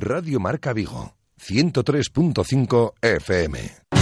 Radio Marca Vigo, 103.5 FM.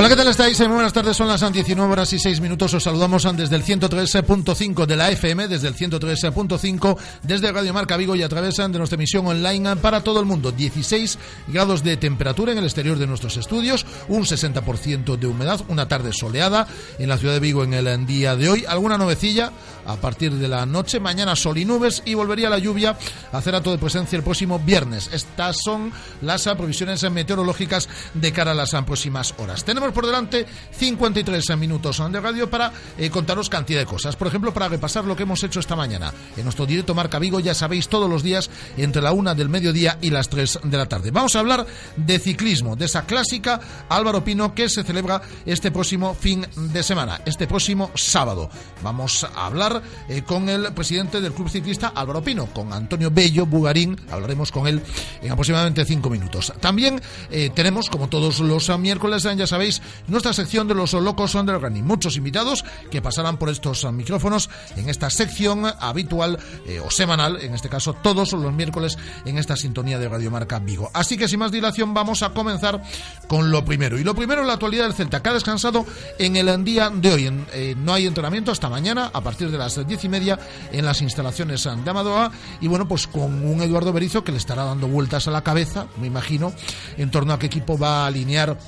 Hola, ¿qué tal estáis? Muy buenas tardes, son las 19 horas y 6 minutos. Os saludamos desde el 103.5 de la FM, desde el 103.5, desde Radio Marca Vigo y a través de nuestra emisión online para todo el mundo. 16 grados de temperatura en el exterior de nuestros estudios, un 60% de humedad, una tarde soleada en la ciudad de Vigo en el día de hoy. Alguna nubecilla a partir de la noche, mañana sol y nubes y volvería la lluvia a hacer acto de presencia el próximo viernes. Estas son las previsiones meteorológicas de cara a las próximas horas. Tenemos por delante 53 minutos de radio para eh, contaros cantidad de cosas. Por ejemplo, para repasar lo que hemos hecho esta mañana. En nuestro directo Marca Vigo, ya sabéis, todos los días entre la una del mediodía y las 3 de la tarde. Vamos a hablar de ciclismo, de esa clásica Álvaro Pino que se celebra este próximo fin de semana, este próximo sábado. Vamos a hablar eh, con el presidente del Club Ciclista Álvaro Pino, con Antonio Bello Bugarín. Hablaremos con él en aproximadamente 5 minutos. También eh, tenemos, como todos los miércoles, ya sabéis, nuestra sección de los locos underground. Muchos invitados que pasarán por estos micrófonos en esta sección habitual eh, o semanal, en este caso todos los miércoles en esta sintonía de Radio Marca Vigo. Así que sin más dilación vamos a comenzar con lo primero. Y lo primero es la actualidad del Celta, que ha descansado en el día de hoy. Eh, no hay entrenamiento hasta mañana a partir de las diez y media en las instalaciones de Amadoa. Y bueno, pues con un Eduardo Berizo que le estará dando vueltas a la cabeza, me imagino, en torno a qué equipo va a alinear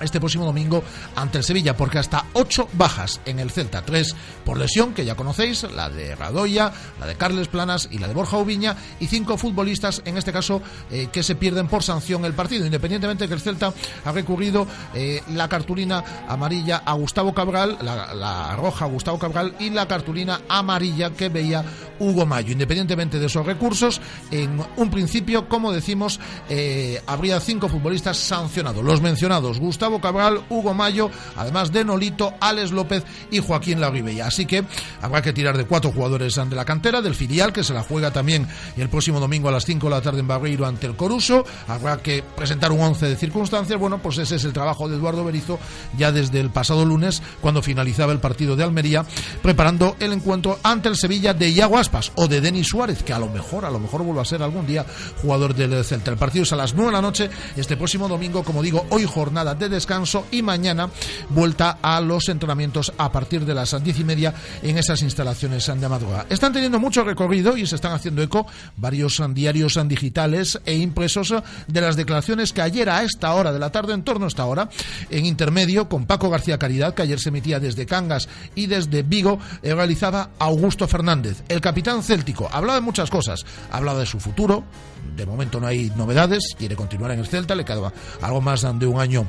este próximo domingo ante el Sevilla, porque hasta ocho bajas en el Celta, tres por lesión, que ya conocéis, la de Radoya, la de Carles Planas y la de Borja Ubiña, y cinco futbolistas, en este caso, eh, que se pierden por sanción el partido, independientemente de que el Celta ha recurrido eh, la cartulina amarilla a Gustavo Cabral, la, roja a Gustavo Cabral y la cartulina amarilla que veía Hugo Mayo. Independientemente de esos recursos, en un principio, como decimos, eh, habría cinco futbolistas sancionados. Los mencionados, Gustavo Cabral, Hugo Mayo, además de Nolito, Alex López y Joaquín Larribella. Así que habrá que tirar de cuatro jugadores de la cantera, del filial, que se la juega también el próximo domingo a las 5 de la tarde en Barreiro ante el Coruso. Habrá que presentar un once de circunstancias. Bueno, pues ese es el trabajo de Eduardo Berizo ya desde el pasado lunes, cuando finalizaba el partido de Almería, preparando el encuentro ante el Sevilla de Iago Aspas o de Denis Suárez, que a lo mejor, a lo mejor vuelva a ser algún día jugador del Celta. El partido es a las 9 de la noche, este próximo domingo, como digo, hoy jornada de descanso y mañana vuelta a los entrenamientos a partir de las diez y media en esas instalaciones de madrugada. Están teniendo mucho recorrido y se están haciendo eco varios diarios digitales e impresos de las declaraciones que ayer a esta hora de la tarde, en torno a esta hora, en intermedio con Paco García Caridad, que ayer se emitía desde Cangas y desde Vigo, eh, realizaba Augusto Fernández, el capitán céltico. Hablaba de muchas cosas, hablaba de su futuro, de momento no hay novedades, quiere continuar en el Celta, le quedaba algo más de un año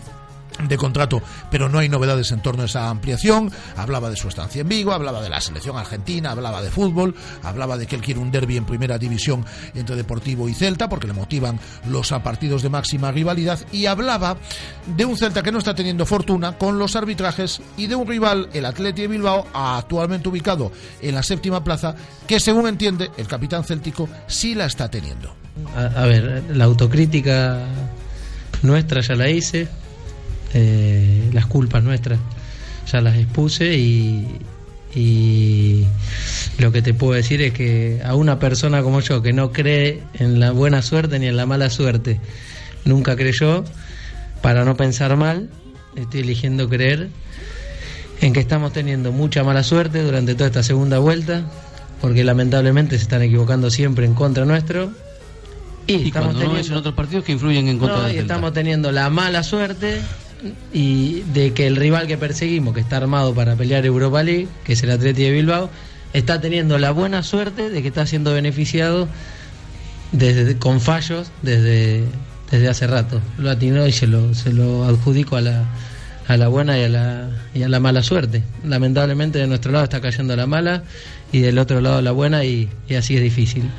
de contrato, pero no hay novedades en torno a esa ampliación. Hablaba de su estancia en Vigo, hablaba de la selección argentina, hablaba de fútbol, hablaba de que él quiere un derby en primera división entre Deportivo y Celta, porque le motivan los partidos de máxima rivalidad, y hablaba de un Celta que no está teniendo fortuna con los arbitrajes y de un rival, el Atleti de Bilbao, actualmente ubicado en la séptima plaza, que según entiende el capitán céltico sí la está teniendo. A, a ver, la autocrítica nuestra ya la hice eh, las culpas nuestras. Ya las expuse y, y lo que te puedo decir es que a una persona como yo que no cree en la buena suerte ni en la mala suerte, nunca creyó, para no pensar mal, estoy eligiendo creer en que estamos teniendo mucha mala suerte durante toda esta segunda vuelta, porque lamentablemente se están equivocando siempre en contra nuestro. Y, estamos teniendo... en otros partidos que influyen en contra no, y estamos teniendo la mala suerte y de que el rival que perseguimos, que está armado para pelear Europa League, que es el Atleti de Bilbao, está teniendo la buena suerte de que está siendo beneficiado desde, con fallos desde, desde hace rato. Lo atinó y se lo, se lo adjudico a la, a la buena y a la, y a la mala suerte. Lamentablemente de nuestro lado está cayendo la mala y del otro lado la buena y, y así es difícil.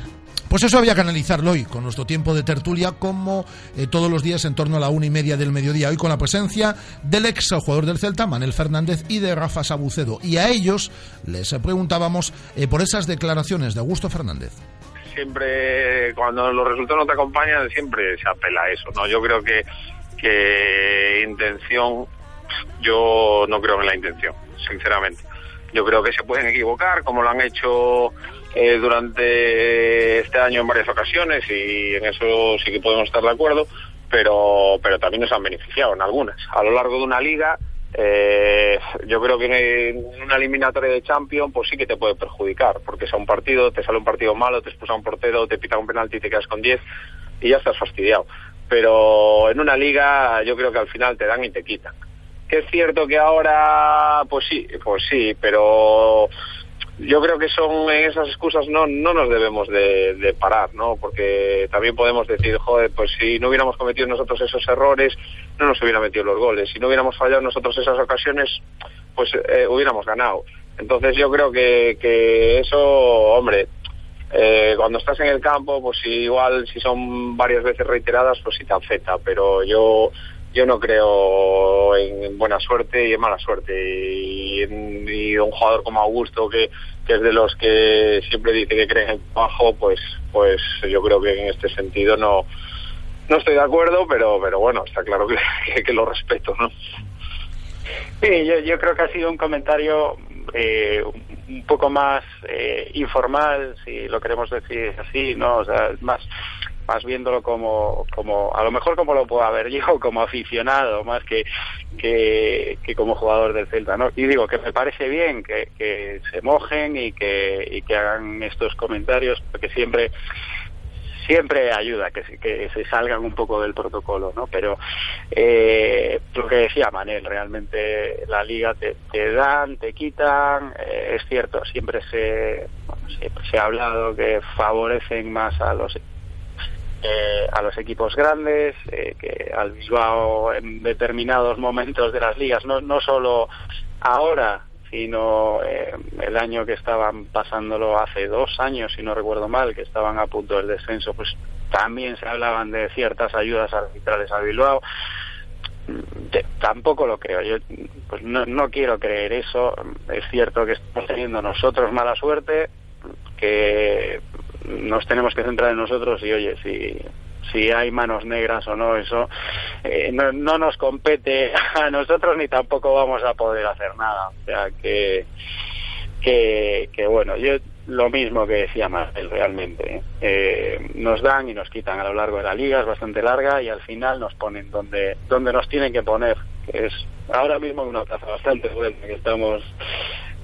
Pues eso había que analizarlo hoy, con nuestro tiempo de tertulia, como eh, todos los días en torno a la una y media del mediodía. Hoy con la presencia del ex jugador del Celta, Manel Fernández, y de Rafa Sabucedo. Y a ellos les preguntábamos eh, por esas declaraciones de Augusto Fernández. Siempre, cuando los resultados no te acompañan, siempre se apela a eso. no Yo creo que, que intención, yo no creo en la intención, sinceramente. Yo creo que se pueden equivocar, como lo han hecho eh, durante este año en varias ocasiones y en eso sí que podemos estar de acuerdo, pero, pero también nos han beneficiado en algunas. A lo largo de una liga, eh, yo creo que en una eliminatoria de Champions pues sí que te puede perjudicar, porque es un partido, te sale un partido malo, te expulsa un portero, te pita un penalti y te quedas con 10 y ya estás fastidiado. Pero en una liga yo creo que al final te dan y te quitan. Que es cierto que ahora, pues sí, pues sí, pero yo creo que son en esas excusas no no nos debemos de, parar no porque también podemos decir joder pues si no hubiéramos cometido nosotros esos errores no nos hubieran metido los goles. Si no hubiéramos fallado nosotros esas ocasiones pues eh, hubiéramos ganado entonces yo creo que, que eso hombre eh, cuando estás en el campo pues igual si son varias veces reiteradas pues sí te afecta. Pero yo yo no creo en buena suerte y en mala suerte. Y, un jugador como Augusto, que, es de los que siempre dice que cree en el trabajo, pues, pues yo creo que en este sentido no, no estoy de acuerdo, pero, pero bueno, está claro que, que, lo respeto, ¿no? Sí, yo, yo creo que ha sido un comentario eh, un poco más eh, informal, si lo queremos decir así, ¿no? O sea, más más viéndolo como, como a lo mejor como lo puedo haber yo como aficionado más que, que, como jugador del Celta no y digo que me parece bien que, que se mojen y que, y que hagan estos comentarios porque siempre siempre ayuda que, que se salgan un poco del protocolo, ¿no? Pero eh, lo que decía Manel, realmente la liga te, te dan, te quitan, eh, es cierto, siempre se, siempre se ha hablado que favorecen más a los eh, a los equipos grandes, eh, que al Bilbao en determinados momentos de las ligas, no, no solo ahora, sino eh, el año que estaban pasándolo hace dos años, si no recuerdo mal, que estaban a punto del descenso, pues también se hablaban de ciertas ayudas arbitrales a Bilbao. tampoco lo creo. Yo pues no, no quiero creer eso. Es cierto que estamos teniendo nosotros mala suerte, que nos tenemos que centrar en nosotros y oye, si, si hay manos negras o no, eso eh, no, no nos compete a nosotros ni tampoco vamos a poder hacer nada. O sea que, que, que bueno, yo lo mismo que decía Marcel realmente. ¿eh? Eh, nos dan y nos quitan a lo largo de la liga, es bastante larga y al final nos ponen donde, donde nos tienen que poner, que es ahora mismo una plaza bastante buena, que estamos,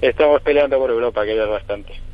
estamos peleando por Europa, que ya es bastante.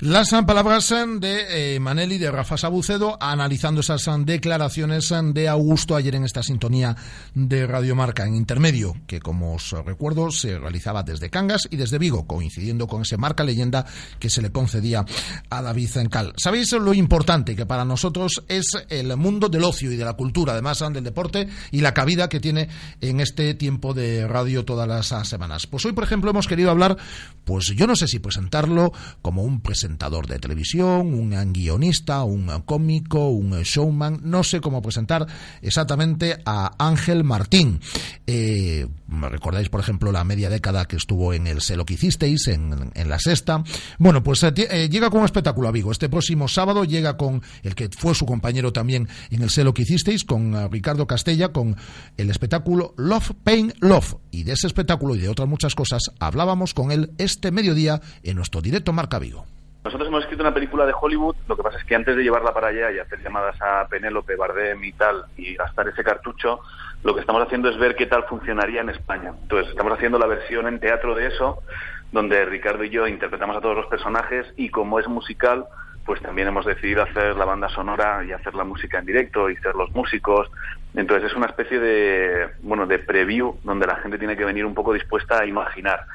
Las palabras de eh, Maneli de Rafa Sabucedo analizando esas declaraciones de Augusto ayer en esta sintonía de Radio Marca en intermedio, que como os recuerdo se realizaba desde Cangas y desde Vigo, coincidiendo con ese marca leyenda que se le concedía a David Zencal. Sabéis lo importante que para nosotros es el mundo del ocio y de la cultura, además del deporte y la cabida que tiene en este tiempo de radio todas las semanas. Pues hoy, por ejemplo, hemos querido hablar, pues yo no sé si presentarlo como un presentador presentador de televisión, un guionista, un cómico, un showman, no sé cómo presentar exactamente a Ángel Martín. Eh, recordáis, por ejemplo, la media década que estuvo en el Sé lo que hicisteis, en, la sexta. Bueno, pues eh, eh, llega con un espectáculo a Vigo. Este próximo sábado llega con el que fue su compañero también en el Sé lo que hicisteis, con eh, Ricardo Castella, con el espectáculo Love, Pain, Love. Y de ese espectáculo y de otras muchas cosas hablábamos con él este mediodía en nuestro directo Marca Vigo. Nosotros hemos escrito una película de Hollywood, lo que pasa es que antes de llevarla para allá y hacer llamadas a Penélope, Bardem y tal, y gastar ese cartucho, lo que estamos haciendo es ver qué tal funcionaría en España. Entonces, estamos haciendo la versión en teatro de eso, donde Ricardo y yo interpretamos a todos los personajes y como es musical, pues también hemos decidido hacer la banda sonora y hacer la música en directo y ser los músicos. Entonces es una especie de, bueno, de preview donde la gente tiene que venir un poco dispuesta a imaginar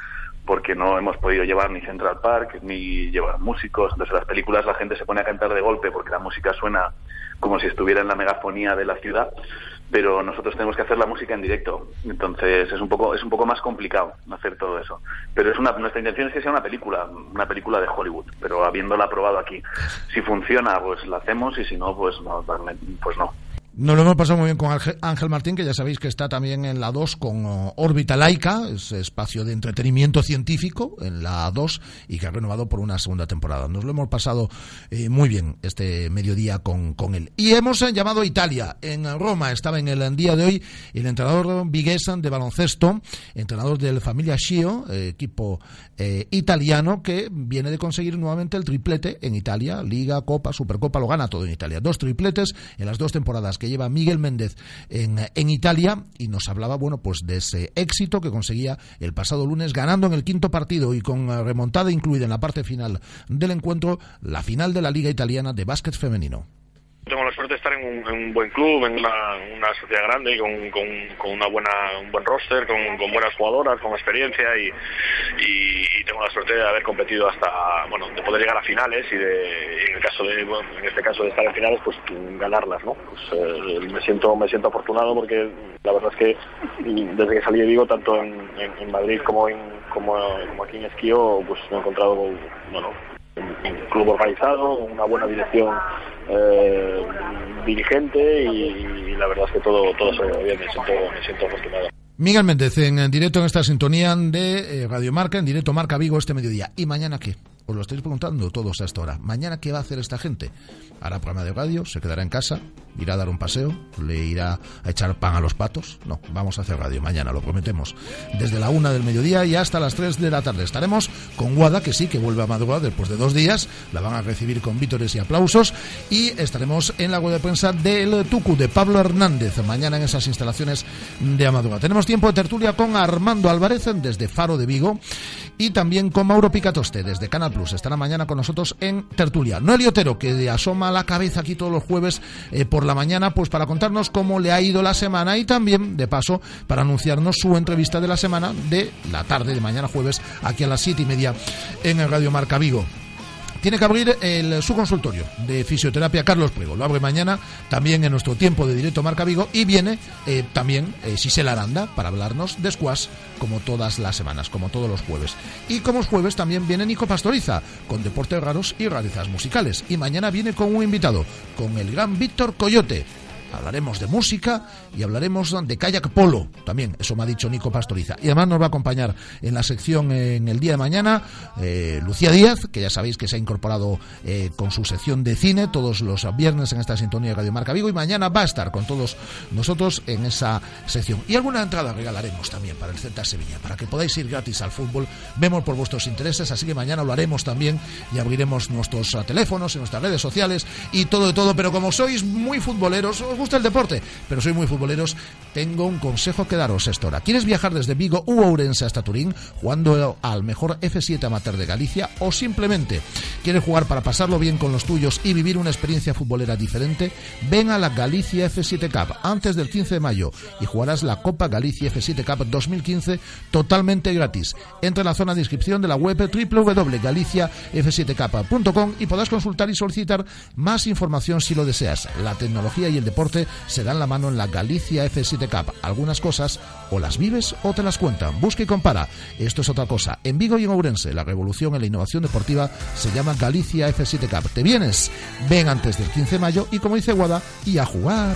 porque no hemos podido llevar ni Central Park ni llevar músicos. Entonces, en las películas la gente se pone a cantar de golpe porque la música suena como si estuviera en la megafonía de la ciudad, pero nosotros tenemos que hacer la música en directo. Entonces, es un poco es un poco más complicado hacer todo eso. Pero es una nuestra intención es que sea una película, una película de Hollywood, pero habiéndola probado aquí. Si funciona, pues la hacemos y si no, pues no, pues no. Nos lo hemos pasado muy bien con Ángel Martín, que ya sabéis que está también en la 2 con uh, Órbita Laica, ese espacio de entretenimiento científico en la 2 y que ha renovado por una segunda temporada. Nos lo hemos pasado eh, muy bien este mediodía con, con él. Y hemos eh, llamado a Italia. En Roma estaba en el día de hoy el entrenador Viguesan de baloncesto, entrenador del Familia Schio, eh, equipo italiano que viene de conseguir nuevamente el triplete en Italia, Liga, Copa, Supercopa, lo gana todo en Italia. Dos tripletes en las dos temporadas que lleva Miguel Méndez en, en Italia y nos hablaba, bueno, pues de ese éxito que conseguía el pasado lunes ganando en el quinto partido y con remontada incluida en la parte final del encuentro la final de la Liga Italiana de Básquet Femenino tengo la suerte de estar en un, buen club, en una, sociedad grande, con, con, una buena, un buen roster, con, buenas jugadoras, con experiencia y, y, tengo la suerte de haber competido hasta, bueno, de poder llegar a finales y de, en el caso de, en este caso de estar en finales, pues ganarlas, ¿no? Pues eh, me siento, me siento afortunado porque la verdad es que desde que salí de Vigo, tanto en, en, Madrid como en, como aquí en Esquío, pues me he encontrado, bueno, un club organizado, una buena dirección eh, dirigente y, la verdad es que todo, todo se ve bien, me siento, me siento afortunado. Miguel Méndez en directo en esta sintonía de eh, Radio Marca, en directo Marca Vigo este mediodía. ¿Y mañana qué? Os lo estáis preguntando todos a esta hora. ¿Mañana qué va a hacer esta gente? Hará programa de radio, se quedará en casa, irá a dar un paseo, le irá a echar pan a los patos. No, vamos a hacer radio mañana, lo prometemos. Desde la una del mediodía y hasta las tres de la tarde. Estaremos con Guada, que sí, que vuelve a madrugar después de dos días. La van a recibir con vítores y aplausos. Y estaremos en la web de prensa del Tucu, de Pablo Hernández, mañana en esas instalaciones de Amadua. Tenemos tiempo de tertulia con Armando Álvarez desde Faro de Vigo y también con Mauro Picatoste desde Canal Plus. Estará mañana con nosotros en tertulia. Noelio Otero, que asoma la cabeza aquí todos los jueves eh, por la mañana, pues para contarnos cómo le ha ido la semana y también, de paso, para anunciarnos su entrevista de la semana de la tarde de mañana jueves, aquí a las siete y media en el Radio Marca Vigo tiene que abrir el, su consultorio de fisioterapia Carlos Prego. Lo abre mañana también en nuestro tiempo de directo Marca Vigo y viene eh, también eh, Aranda para hablarnos de squash como todas las semanas, como todos los jueves. Y como es jueves también viene Nico Pastoriza con deportes raros y rarezas musicales. Y mañana viene con un invitado, con el gran Víctor Coyote hablaremos de música y hablaremos de kayak polo, también, eso me ha dicho Nico Pastoriza. Y además nos va a acompañar en la sección en el día de mañana eh, Lucía Díaz, que ya sabéis que se ha incorporado eh, con su sección de cine todos los viernes en esta sintonía de Radio Marca Vigo y mañana va a estar con todos nosotros en esa sección. Y alguna entrada regalaremos también para el Celta Sevilla, para que podáis ir gratis al fútbol. Vemos por vuestros intereses, así que mañana lo haremos también y abriremos nuestros teléfonos y nuestras redes sociales y todo de todo. Pero como sois muy futboleros, os gusta el deporte, pero soy muy futboleros, tengo un consejo que daros esta hora. ¿Quieres viajar desde Vigo u Ourense hasta Turín jugando al mejor F7 amateur de Galicia o simplemente quieres jugar para pasarlo bien con los tuyos y vivir una experiencia futbolera diferente? Ven a la Galicia F7 Cup antes del 15 de mayo y jugarás la Copa Galicia F7 Cup 2015 totalmente gratis. Entra en la zona de inscripción de la web www.galiciaf7cup.com y podrás consultar y solicitar más información si lo deseas. La tecnología y el deporte se dan la mano en la Galicia F7 Cup. Algunas cosas o las vives o te las cuentan. Busca y compara. Esto es otra cosa. En Vigo y en Ourense, la revolución en la innovación deportiva se llama Galicia F7 Cup. ¿Te vienes? Ven antes del 15 de mayo y como dice Guada, y a jugar.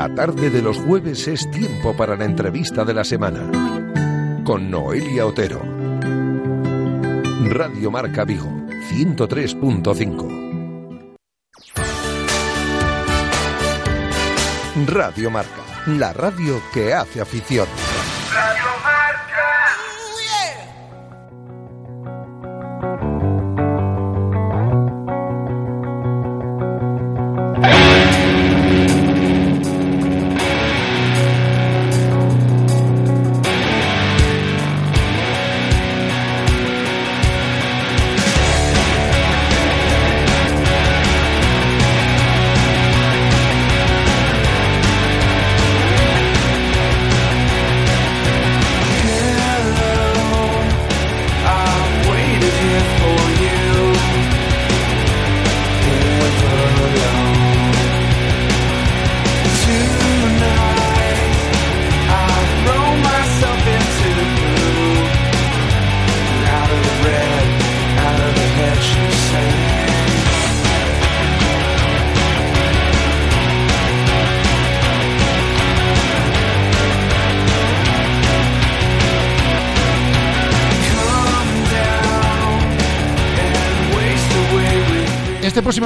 La tarde de los jueves es tiempo para la entrevista de la semana. Con Noelia Otero. Radio Marca Vigo, 103.5. Radio Marca, la radio que hace afición.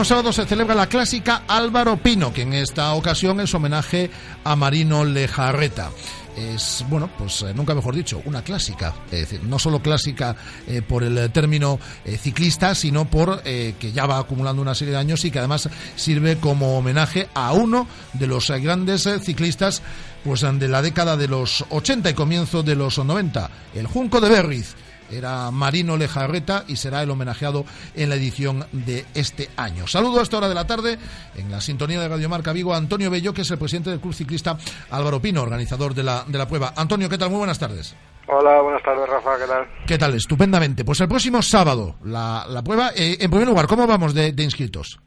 Próximo sábado se celebra la clásica Álvaro Pino, que en esta ocasión es homenaje a Marino Lejarreta es, bueno, pues eh, nunca mejor dicho, una clásica. Es decir, no solo clásica eh, por el término eh, ciclista, sino por que ya va acumulando una serie de años y que además sirve como homenaje a uno de los grandes ciclistas pues de la década de los 80 y comienzo de los 90, el Junco de Berriz era Marino Lejarreta y será el homenajeado en la edición de este año. Saludo a esta hora de la tarde en la sintonía de Radio Marca Vigo a Antonio Bello, que es el presidente del Club Ciclista Álvaro Pino, organizador de la, de la prueba. Antonio, ¿qué tal? Muy buenas tardes. Hola, buenas tardes, Rafa, ¿qué tal? ¿Qué tal? Estupendamente. Pues el próximo sábado, la, la prueba. Eh, en primer lugar, ¿cómo vamos de inscritos?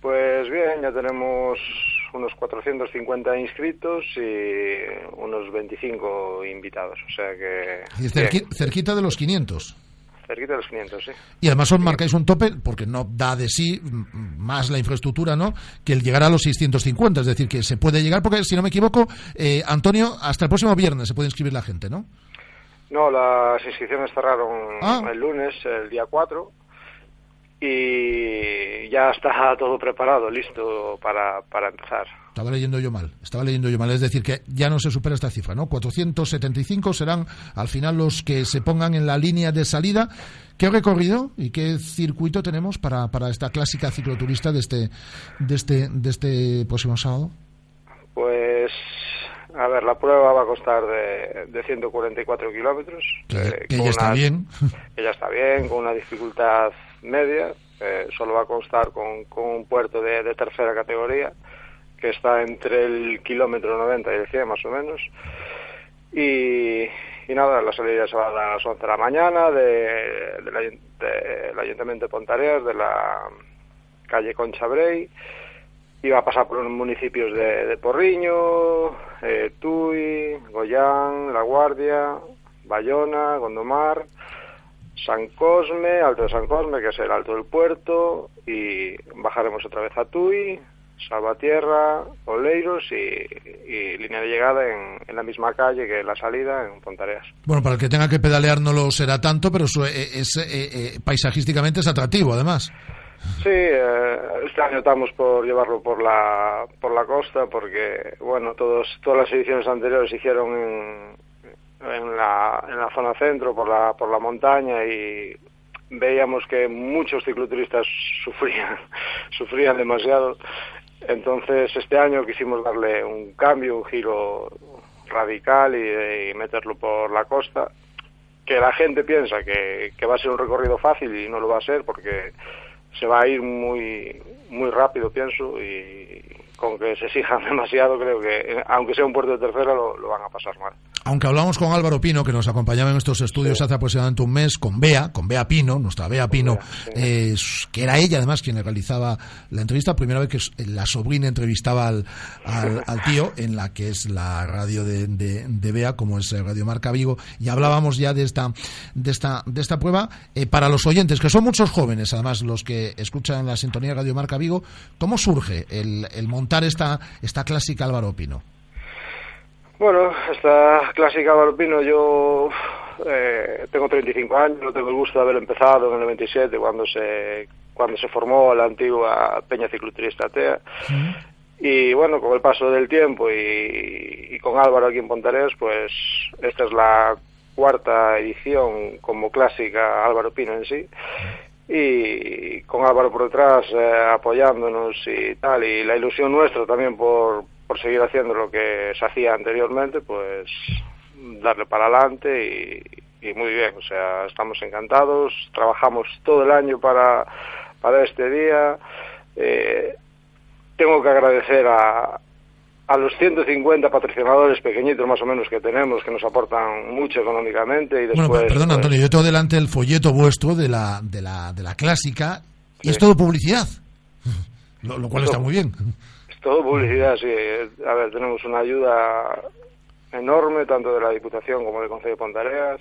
Pues bien, ya tenemos unos 450 inscritos y unos 25 invitados. O sea que. cerquita de los 500. Cerquita de los 500, sí. Y además os marcáis un tope, porque no da de sí más la infraestructura, ¿no? Que el llegar a los 650. Es decir, que se puede llegar, porque si no me equivoco, eh, Antonio, hasta el próximo viernes se puede inscribir la gente, ¿no? No, las inscripciones cerraron ah. el lunes, el día 4 y ya está todo preparado, listo para, para empezar. Estaba leyendo yo mal, estaba leyendo yo mal, es decir, que ya no se supera esta cifra, ¿no? 475 serán al final los que se pongan en la línea de salida. ¿Qué recorrido y qué circuito tenemos para, para esta clásica cicloturista de este, de este, de este próximo sábado? Pues a ver, la prueba va a costar de, de 144 kilómetros. Que, eh, ya está bien. Que ya está bien, con una dificultad media. Eh, solo va a constar con, con un puerto de, de, tercera categoría, que está entre el kilómetro 90 y el 100 más o menos. Y, y nada, la salida se va a dar a las 11 de la mañana de, del Ayuntamiento de Pontareas, de la calle Conchabrey y va a pasar por unos municipios de, de Porriño, eh, Tui, Goyán, La Guardia, Bayona, Gondomar, San Cosme, Alto de San Cosme, que es el Alto del Puerto, y bajaremos otra vez a Tui, Salvatierra, Oleiros y, línea de llegada en, la misma calle que la salida en Pontareas. Bueno, para el que tenga que pedalear no lo será tanto, pero eh, es, eh, paisajísticamente es atractivo además. Sí, eh, este año estamos por llevarlo por la por la costa porque bueno todos todas las ediciones anteriores se hicieron en, en la en la zona centro por la por la montaña y veíamos que muchos cicloturistas sufrían sufrían demasiado. Entonces este año quisimos darle un cambio un giro radical y, meterlo por la costa. Que la gente piensa que, que va a ser un recorrido fácil y no lo va a ser porque se va a ir muy, muy rápido, pienso, y con que se exijan demasiado, creo que, aunque sea un puerto de tercera, lo, lo van a pasar mal aunque hablamos con Álvaro Pino, que nos acompañaba en estos estudios hace aproximadamente un mes, con Bea, con Bea Pino, nuestra Bea Pino, eh, que era ella además quien realizaba la entrevista, primera vez que la sobrina entrevistaba al, al, tío en la que es la radio de, de, Bea, como es Radio Marca Vigo, y hablábamos ya de esta, de esta, de esta prueba. Eh, para los oyentes, que son muchos jóvenes, además, los que escuchan la sintonía de Radio Marca Vigo, ¿cómo surge el, el montar esta, esta clásica Álvaro Pino? Bueno, esta clásica Valpino yo eh, tengo 35 años, no tengo el gusto de haber empezado en el 97 cuando se cuando se formó la antigua Peña Cicloturista TEA. Y bueno, con el paso del tiempo y, con Álvaro aquí en Pontareas, pues esta es la cuarta edición como clásica Álvaro Pino en sí. Y con Álvaro por detrás eh, apoyándonos y tal, y la ilusión nuestra también por, por seguir haciendo lo que se hacía anteriormente, pues darle para adelante y, muy bien, o sea, estamos encantados, trabajamos todo el año para, para este día. Eh, tengo que agradecer a, a los 150 patrocinadores pequeñitos más o menos que tenemos, que nos aportan mucho económicamente. Y después, bueno, perdón, pues Antonio, yo tengo delante el folleto vuestro de la, de la, de la clásica y es todo publicidad, lo, cual está muy bien. Todo publicidad, sí. A ver, tenemos una ayuda enorme, tanto de la Diputación como del Consejo de Pontareas,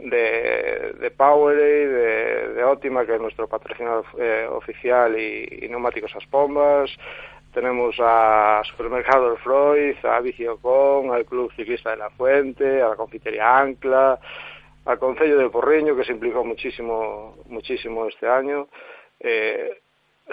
de, de Powerade, de, de Óptima, que es nuestro patrocinador eh, oficial, y, Neumáticos Aspombas. Tenemos a Supermercado Freud, a Viciocon, al Club Ciclista de la Fuente, a la Confitería Ancla, al Concello de Porriño, que se implicó muchísimo, muchísimo este año. Eh,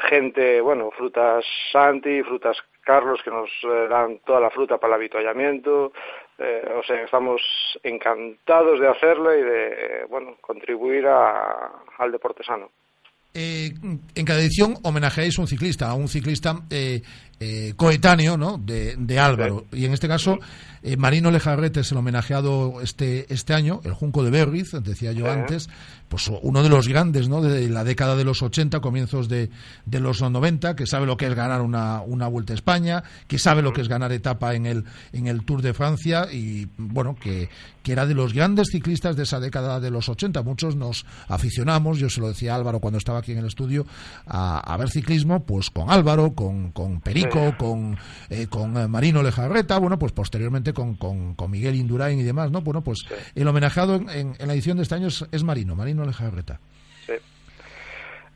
gente, bueno, frutas Santi, frutas Carlos, que nos eh, dan toda la fruta para el habituallamiento. Eh, o sea, estamos encantados de hacerlo y de, bueno, contribuir a, al deporte sano. En cada edición homenajeáis a un ciclista, a un ciclista coetáneo ¿no? de, de Álvaro. Y en este caso, Marino Lejarrete es el homenajeado este, este año, el Junco de Berriz, decía yo antes, pues uno de los grandes ¿no? de la década de los 80, comienzos de, de los 90, que sabe lo que es ganar una, una Vuelta a España, que sabe lo que es ganar etapa en el, en el Tour de Francia y, bueno, que, que era de los grandes ciclistas de esa década de los 80. Muchos nos aficionamos, yo se lo decía a Álvaro cuando estaba aquí en el estudio, a, ver ciclismo, pues con Álvaro, con, con Perico, con, eh, con eh, Marino Lejarreta, bueno, pues posteriormente con, con, con, Miguel Indurain y demás, ¿no? Bueno, pues el homenajeado en, en, la edición de este año es Marino, Marino Sí.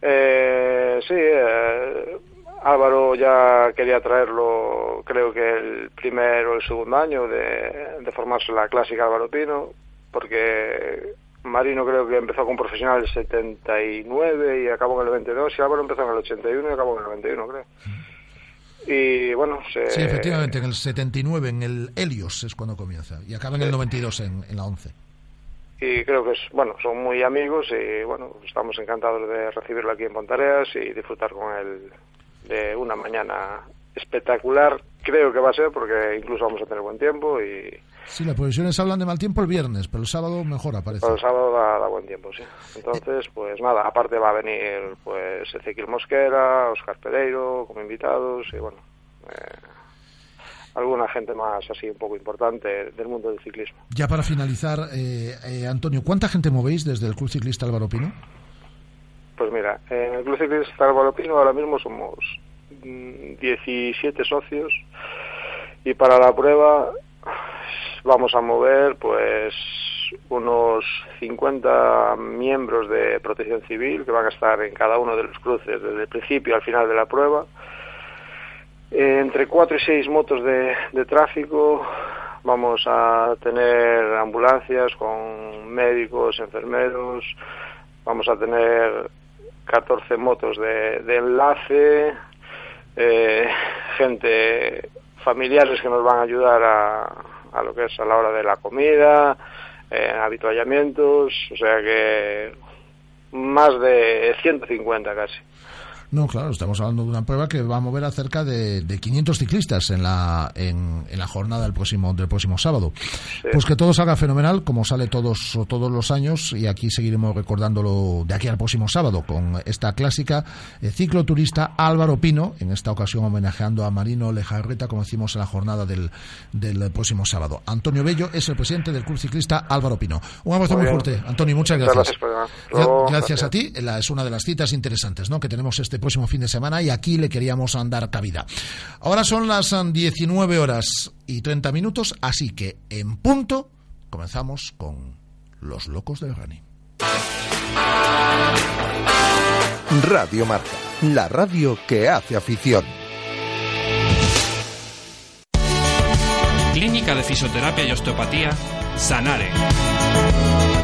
Eh, sí, eh, Álvaro ya quería traerlo, creo que el primer o el segundo año de, de formarse la clásica Álvaro Pino, porque Marino creo que empezó con profesional el 79 y acabó en el 22, y Álvaro empezó en el 81 y acabó en el 91, creo. Y bueno, Sí, efectivamente, en el 79, en el Helios es cuando comienza, y acaba en el 92 en, en la 11 y creo que es, bueno, son muy amigos y bueno, estamos encantados de recibirlo aquí en Pontareas y disfrutar con él de una mañana espectacular, creo que va a ser porque incluso vamos a tener buen tiempo y... Sí, las previsiones hablan de mal tiempo el viernes, pero el sábado mejor aparece. el sábado da, buen tiempo, sí. Entonces, pues nada, aparte va a venir pues Ezequiel Mosquera, Oscar Pereiro como invitados y bueno... Eh, alguna gente más así un poco importante del mundo del ciclismo. Ya para finalizar, eh, eh, Antonio, ¿cuánta gente movéis desde el Club Ciclista Álvaro Pino? Pues mira, en el Club Ciclista Álvaro Pino ahora mismo somos 17 mm, socios y para la prueba vamos a mover pues unos 50 miembros de protección civil que van a estar en cada uno de los cruces desde el principio al final de la prueba. Eh, entre cuatro y seis motos de, tráfico, vamos a tener ambulancias con médicos, enfermeros, vamos a tener 14 motos de, enlace, eh, gente, familiares que nos van a ayudar a, lo que es a la hora de la comida, eh, habituallamientos, o sea que más de 150 casi. No, claro, estamos hablando de una prueba que va a mover a cerca de, de 500 ciclistas en la, en, en, la jornada del próximo, del próximo sábado. Pues que todo salga fenomenal, como sale todos, todos los años, y aquí seguiremos recordándolo de aquí al próximo sábado con esta clásica eh, cicloturista Álvaro Pino, en esta ocasión homenajeando a Marino Lejarreta, como decimos en la jornada del, del próximo sábado. Antonio Bello es el presidente del Club Ciclista Álvaro Pino. Un abrazo muy, muy fuerte, Antonio, muchas gracias. Gracias, gracias, gracias a ti, la, es una de las citas interesantes ¿no? que tenemos este próximo fin de semana y aquí le queríamos andar cabida. Ahora son las 19 horas y 30 minutos, así que en punto comenzamos con Los Locos del Running. Radio Marca, la radio que hace afición. Clínica de Fisioterapia y Osteopatía, Sanare.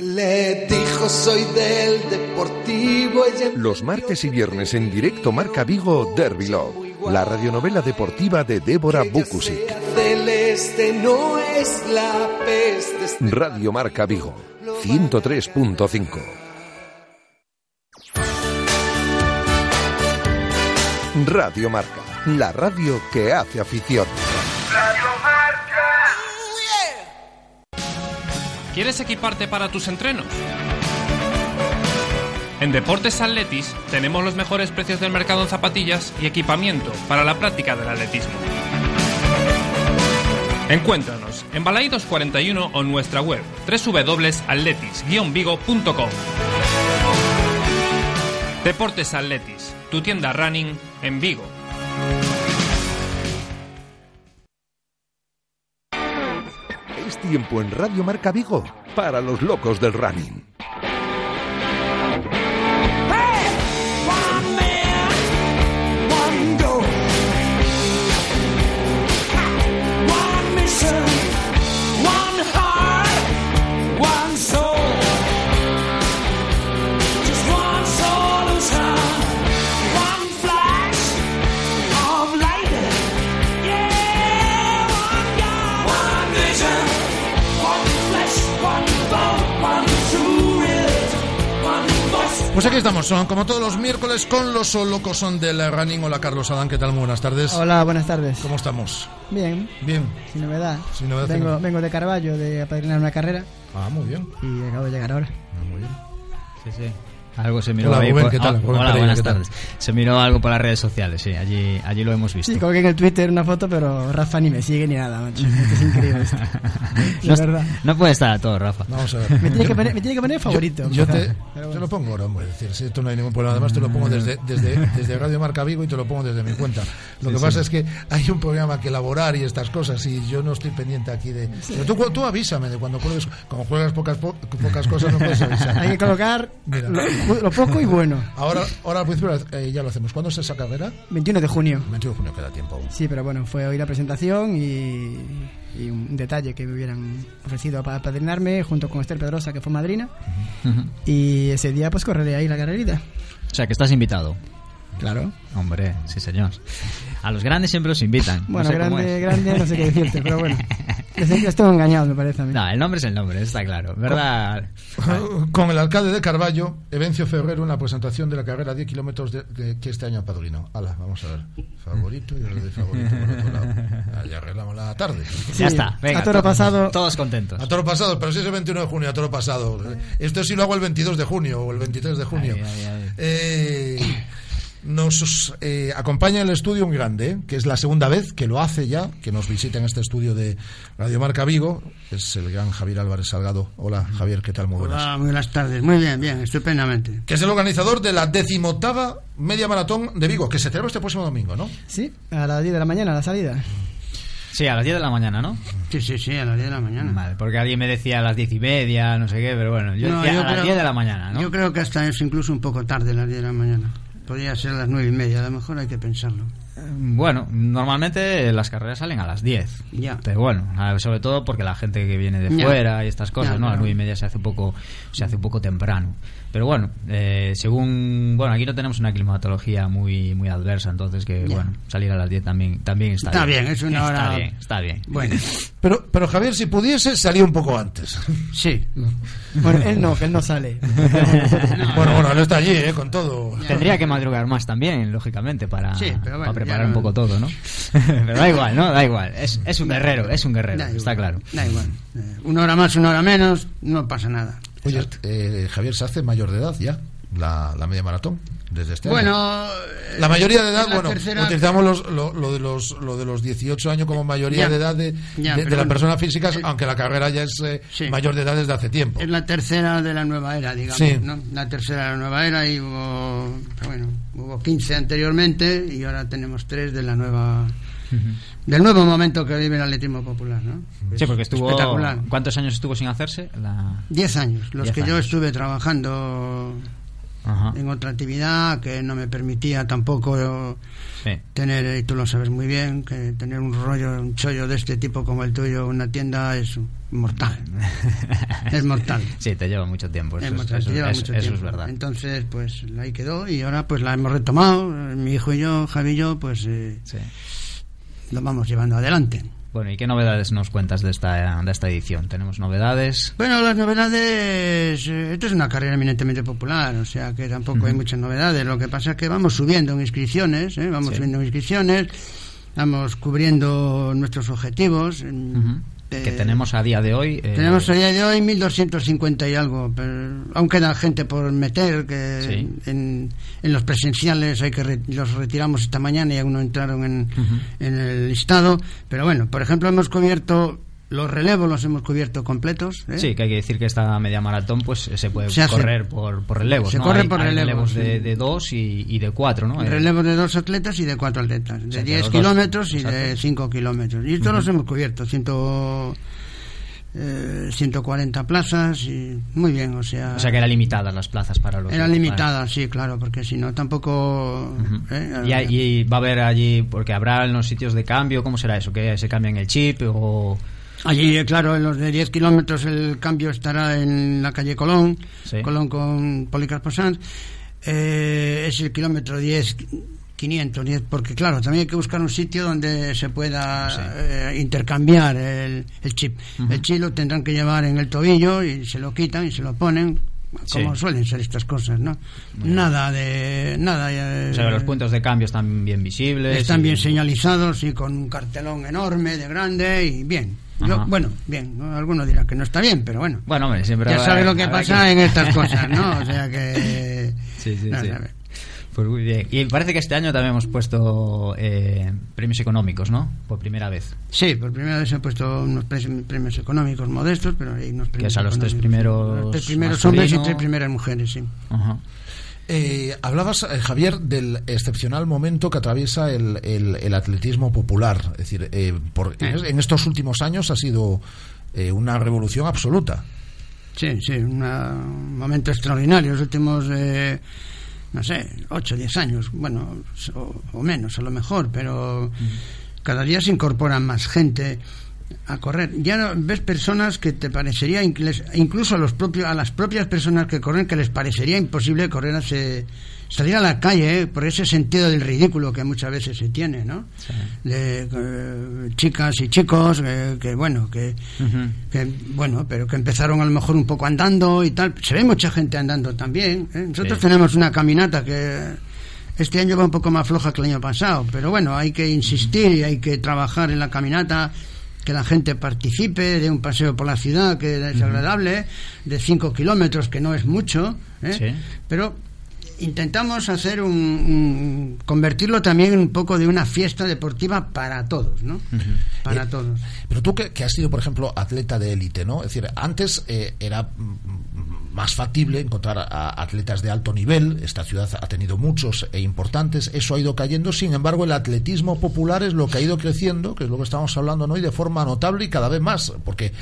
Le dijo soy del Deportivo. Los martes y viernes en directo Marca Vigo Derby Love, la radionovela deportiva de Débora Bukusic. No es la peste. Radio Marca Vigo, 103.5. Radio Marca, la radio que hace afición. ¿Quieres equiparte para tus entrenos? En Deportes Atletis tenemos los mejores precios del mercado en zapatillas y equipamiento para la práctica del atletismo. Encuéntranos en Balaidos 41 o en nuestra web www.atletis-vigo.com. Deportes Atletis, tu tienda running en Vigo. Tiempo en Radio Marca Vigo para los locos del running. Pues aquí estamos, son como todos los miércoles con los locos son del running. Hola Carlos Adán, ¿qué tal? Muy buenas tardes. Hola, buenas tardes. ¿Cómo estamos? Bien. Bien. Sin novedad. Sin novedad. Vengo, vengo de Carballo de apadrinar una carrera. Ah, muy bien. Y acabo de llegar ahora. Ah, muy bien. Sí, sí. Algo se miró Hola, ahí Rubén, por- ¿qué tal? Ah, hola, buenas tardes. Se miró algo por las redes sociales, sí, allí, allí lo hemos visto. Sí, colgué en el Twitter una foto, pero Rafa ni me sigue ni nada, macho. Esto es increíble esto. no, De verdad. no puede estar a todo, Rafa. Vamos a ver. Me tiene que poner, me tiene que poner favorito. Yo, yo te, bueno. lo pongo ahora, hombre. Es decir, si esto no hay ningún problema. Además, te lo pongo desde, desde, desde Radio Marca Vigo y te lo pongo desde mi cuenta. Lo Sí, que sí. pasa es que hay un programa que elaborar y estas cosas y yo no estoy pendiente aquí de. Pero tú, tú avísame de cuando juegues. Como juegas pocas, po- pocas cosas, no puedes avisar. Hay que colocar Mira. lo, lo poco y bueno. Ahora, ahora al principio eh, ya lo hacemos. ¿Cuándo es esa carrera? 21 de junio. 21 de junio queda tiempo aún. Sí, pero bueno, fue hoy la presentación y, y un detalle que me hubieran ofrecido para padrinarme junto con Esther Pedrosa, que fue madrina. Y ese día pues correré ahí la carrerita. O sea, que estás invitado. Claro. Hombre, sí, señor. A los grandes siempre los invitan. no Bueno, sé cómo grande, es. grande, no sé qué decirte, pero bueno. Tengo engañados, me parece a mí. No, el nombre es el nombre, está claro. ¿Verdad? Con el alcalde de Carballo, Evencio Ferrero, en la presentación de la carrera 10 kilómetros de, de- que este año padrino. Hala, vamos a ver. Favorito y el de favorito por otro lado. Ah, ya arreglamos la tarde. Sí, ya está. Venga, a toro to- pasado. Todos contentos. A toro pasado, pero si es el 21 de junio, a toro pasado. Esto sí lo hago el 22 de junio o el 23 de junio. Ay, ay, ay. Eh, nos eh, acompaña en el estudio un grande, ¿eh? que es la segunda vez que lo hace ya, que nos visita en este estudio de Radio Marca Vigo. Es el gran Javier Álvarez Salgado. Hola, Javier, ¿qué tal? Muy buenas. Hola, muy buenas tardes. Muy bien, bien, estupendamente. Que es el organizador de la decimoctava media maratón de Vigo, que se celebra este próximo domingo, ¿no? Sí, a las 10 de la mañana, la salida. Sí, a las 10 de la mañana, ¿no? Sí, sí, sí, a las 10 de la mañana. Vale, porque alguien me decía a las 10 y media, no sé qué, pero bueno, yo No, decía yo a las creo- 10 de la mañana, ¿no? Yo creo que hasta es incluso un poco tarde, las 10 de la mañana. Podría ser las 9 y media, a lo mejor hay que pensarlo. Bueno, normalmente las carreras salen a las 10. Ya. Pero bueno, sobre todo porque la gente que viene de Ya. fuera y estas cosas, Ya, ¿no? A las claro. nueve y media se hace un poco, se hace un poco temprano. Pero bueno, eh, según, bueno, aquí no tenemos una climatología muy, muy adversa, entonces que, Ya. bueno, salir a las 10 también, también está, Está bien, es una hora- Está bien, está bien. Bueno. Pero, pero Javier, si pudiese, salía un poco antes. Sí. Bueno, él no, que él no sale. bueno, bueno, él está allí, ¿eh? Con todo. Tendría que madrugar más también, lógicamente, para, Sí, pero bueno, para preparar ya un no- poco todo, ¿no? pero da igual, ¿no? Da igual. Es, es un guerrero, es un guerrero, Da igual. está claro. Da igual. Eh, Una hora más, una hora menos, no pasa nada. Oye, eh, Javier se hace mayor de edad ya, la, la media maratón, desde este año. Bueno, La mayoría de edad, bueno, tercera- utilizamos los- lo, lo de los, lo de los 18 años como mayoría Ya. de edad de, Ya, de- las personas físicas, aunque la carrera ya es eh, Sí. mayor de edad desde hace tiempo. Es la tercera de la nueva era, digamos, Sí. ¿no? La tercera de la nueva era y hubo, bueno, hubo 15 anteriormente y ahora tenemos tres de la nueva del nuevo momento que vive el atletismo popular, ¿no? Sí, porque estuvo. espectacular. ¿Cuántos años estuvo sin hacerse? La... 10 años, los Diez que yo estuve trabajando Ajá. en otra actividad que no me permitía tampoco Sí. tener, y tú lo sabes muy bien, que tener un rollo, un chollo de este tipo como el tuyo en una tienda es mortal. es mortal. Sí, te lleva mucho tiempo. Eso, Es es, mortal, eso- te lleva eso- mucho eso tiempo. es verdad. Entonces, pues ahí quedó y ahora pues la hemos retomado, eh, mi hijo y yo, Javi y yo, pues eh, lo vamos llevando adelante. Bueno, ¿y qué novedades nos cuentas de esta, de esta edición? ¿Tenemos novedades? Bueno, las novedades, eh, esto es una carrera eminentemente popular, o sea que tampoco hay muchas novedades. Lo que pasa es que vamos subiendo en inscripciones, ¿eh? vamos Sí. subiendo en inscripciones, vamos cubriendo nuestros objetivos. Ujú. Eh, que tenemos a día de hoy. eh, Tenemos a día de hoy 1.250 y algo, pero aún queda gente por meter, que Sí. en, en los presenciales hay que re- los retiramos esta mañana y aún no entraron en, en el listado. Pero bueno, por ejemplo, hemos cubierto los relevos, los hemos cubierto completos. ¿eh? Sí, que hay que decir que esta media maratón pues se puede Se hace- correr por, por relevos. se ¿no? corre Hay- por hay relevos, de, sí. de dos y, y de cuatro, ¿no? Eh, Relevos de dos atletas y de cuatro atletas, de sea, que 10 los dos, kilómetros y de exacto. 5 kilómetros. Y estos Ujú. los hemos cubierto, ciento, eh, 140 plazas y muy bien, o sea... O sea que eran limitadas las plazas para los. Eran limitadas, sí, claro, porque si no tampoco... ¿eh? Y, hay- y va a haber allí, porque habrá en los sitios de cambio, ¿cómo será eso? ¿Que se cambian el chip o...? Allí, eh, claro, en los de 10 kilómetros el cambio estará en la calle Colón, Sí. Colón con Policarpo Sanz. Eh, es el kilómetro 10, 500, 10, porque claro, también hay que buscar un sitio donde se pueda eh, intercambiar el, el chip. El chip lo tendrán que llevar en el tobillo y se lo quitan y se lo ponen, como Sí. suelen ser estas cosas, ¿no? Nada de... nada eh, O sea los puntos de cambio están bien visibles. están y- bien señalizados y con un cartelón enorme de grande y bien. Yo, bueno, bien, ¿no? algunos dirán que no está bien, pero bueno. Bueno, hombre, siempre Ya sabes lo que pasa que- en estas cosas, ¿no? O sea que... Sí, sí, No, sí. Pues muy bien. Y parece que este año también hemos puesto eh, premios económicos, ¿no? Por primera vez. Sí, por primera vez se han puesto unos pre- premios económicos modestos, pero hay unos premios es a los tres primeros Los tres primeros masculino. hombres y tres primeras mujeres, sí. Ajá. Eh, hablabas, eh, Javier, del excepcional momento que atraviesa el, el- el atletismo popular. Es decir, eh, por- en, en estos últimos años ha sido eh, una revolución absoluta. Sí, sí, una- un momento extraordinario. Los últimos, eh, no sé, 8 o 10 años, bueno, o, o menos a lo mejor, pero cada día se incorporan más gente a correr. Ya ves personas que te parecería, incluso a, los propios, a las propias personas que corren, que les parecería imposible correr hace, salir a la calle, eh, por ese sentido del ridículo que muchas veces se tiene, ¿no? De eh, chicas y chicos eh, que, bueno, que que bueno, pero que empezaron a lo mejor un poco andando y tal. Se ve mucha gente andando también. ¿eh? Nosotros Sí. tenemos una caminata que este año va un poco más floja que el año pasado, pero bueno, hay que insistir y hay que trabajar en la caminata, que la gente participe de un paseo por la ciudad que es agradable, de 5 kilómetros, que no es mucho, ¿eh? Sí. pero intentamos hacer un, un- convertirlo también en un poco de una fiesta deportiva para todos, ¿no? Para Eh, todos. Pero tú que, que has sido, por ejemplo, atleta de élite, ¿no? Es decir, antes eh, era mm, más factible encontrar a atletas de alto nivel. Esta ciudad ha tenido muchos e importantes. Eso ha ido cayendo. Sin embargo, el atletismo popular es lo que ha ido creciendo, que es lo que estamos hablando ¿no? y de forma notable y cada vez más. Porque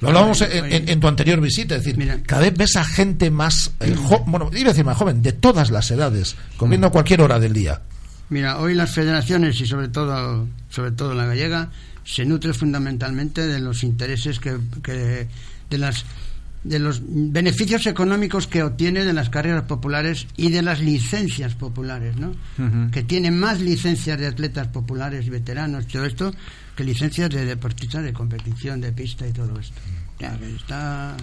lo hablábamos en, en- en tu anterior visita. Es decir, cada vez ves a gente más, eh, jo- bueno, iba a decir más joven, de todas las edades, corriendo a cualquier hora del día. Mira, hoy las federaciones y sobre todo, sobre todo la gallega, se nutre fundamentalmente de los intereses que, que de las de los beneficios económicos que obtiene de las carreras populares y de las licencias populares, ¿no? Que tiene más licencias de atletas populares y veteranos, todo esto, que licencias de deportistas de competición, de pista y todo esto. Ya, está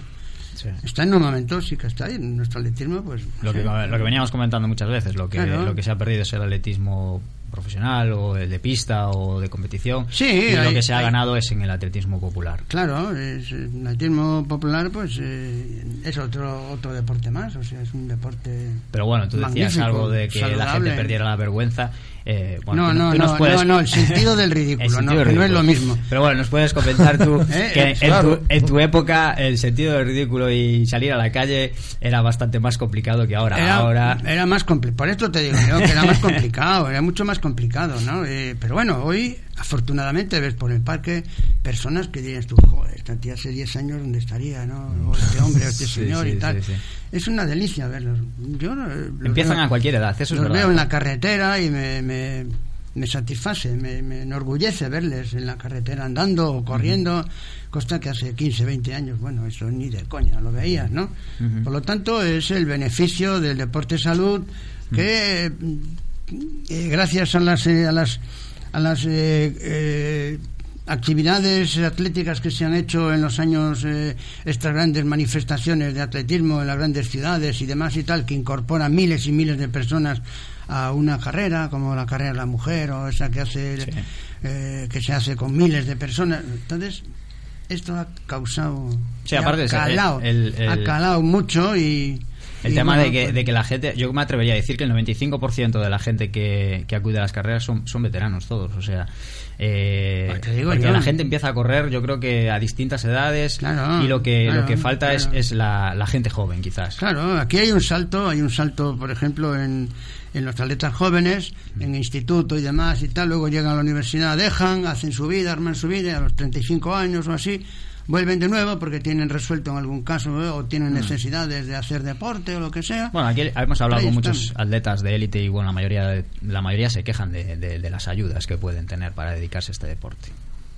está en un momento sí que está ahí en nuestro atletismo pues lo que, sí. lo que veníamos comentando muchas veces lo que Claro. lo que se ha perdido es el atletismo profesional o el de pista o de competición. Sí, y lo hay- que se ha hay- ganado es en el atletismo popular. Claro, es, eh, el atletismo popular pues eh, es otro otro deporte más, o sea, es un deporte pero bueno tú decías algo de que la gente perdiera la vergüenza eh, bueno, no, no, no, puedes- no, no, el sentido del ridículo, no, es lo mismo. Pero bueno, nos puedes comentar tú Eh, que eh, en, claro. tu, en tu época el sentido del ridículo y salir a la calle era bastante más complicado que ahora. Era, ahora era más complicado, por esto te digo yo que era más complicado, era mucho más complicado, ¿no? Eh, pero bueno, hoy afortunadamente ves por el parque personas que dirías tú, joder, esta tía hace 10 años donde estaría, ¿no? O este hombre, o este Sí, señor sí, y tal. sí. Es una delicia verlos. Yo los Empiezan veo- a cualquier edad, eso es los verdad. veo en la carretera y me, me, me satisface, me, me enorgullece verles en la carretera andando o corriendo, cosa que hace 15, 20 años, bueno, eso ni de coña lo veías, ¿no? Por lo tanto, es el beneficio del deporte salud que, eh, gracias a las, eh, a las, a las eh, eh, actividades atléticas que se han hecho en los años, eh, estas grandes manifestaciones de atletismo en las grandes ciudades y demás y tal, que incorporan miles y miles de personas a una carrera, como la carrera de la mujer o esa que hace eh, que se hace con miles de personas. Entonces, esto ha causado, Sí, ha aparte es el- calado, el- el- ha calado mucho y El y tema de, que, de que la gente, yo me atrevería a decir que el 95% de la gente que, que acude a las carreras son, son veteranos todos, o sea, eh, Pues te digo porque yo. la gente empieza a correr, yo creo que a distintas edades Claro, y lo que claro, lo que falta es, claro. es la, la gente joven, quizás. Claro, aquí hay un salto, hay un salto, por ejemplo, en, en los atletas jóvenes, en instituto y demás y tal, luego llegan a la universidad, dejan, hacen su vida, arman su vida, y a los 35 años o así, vuelven de nuevo porque tienen resuelto en algún caso ¿eh? o tienen necesidades de hacer deporte o lo que sea. Bueno, aquí hemos hablado con muchos atletas de élite y bueno, la mayoría la mayoría se quejan de, de- de las ayudas que pueden tener para dedicarse a este deporte.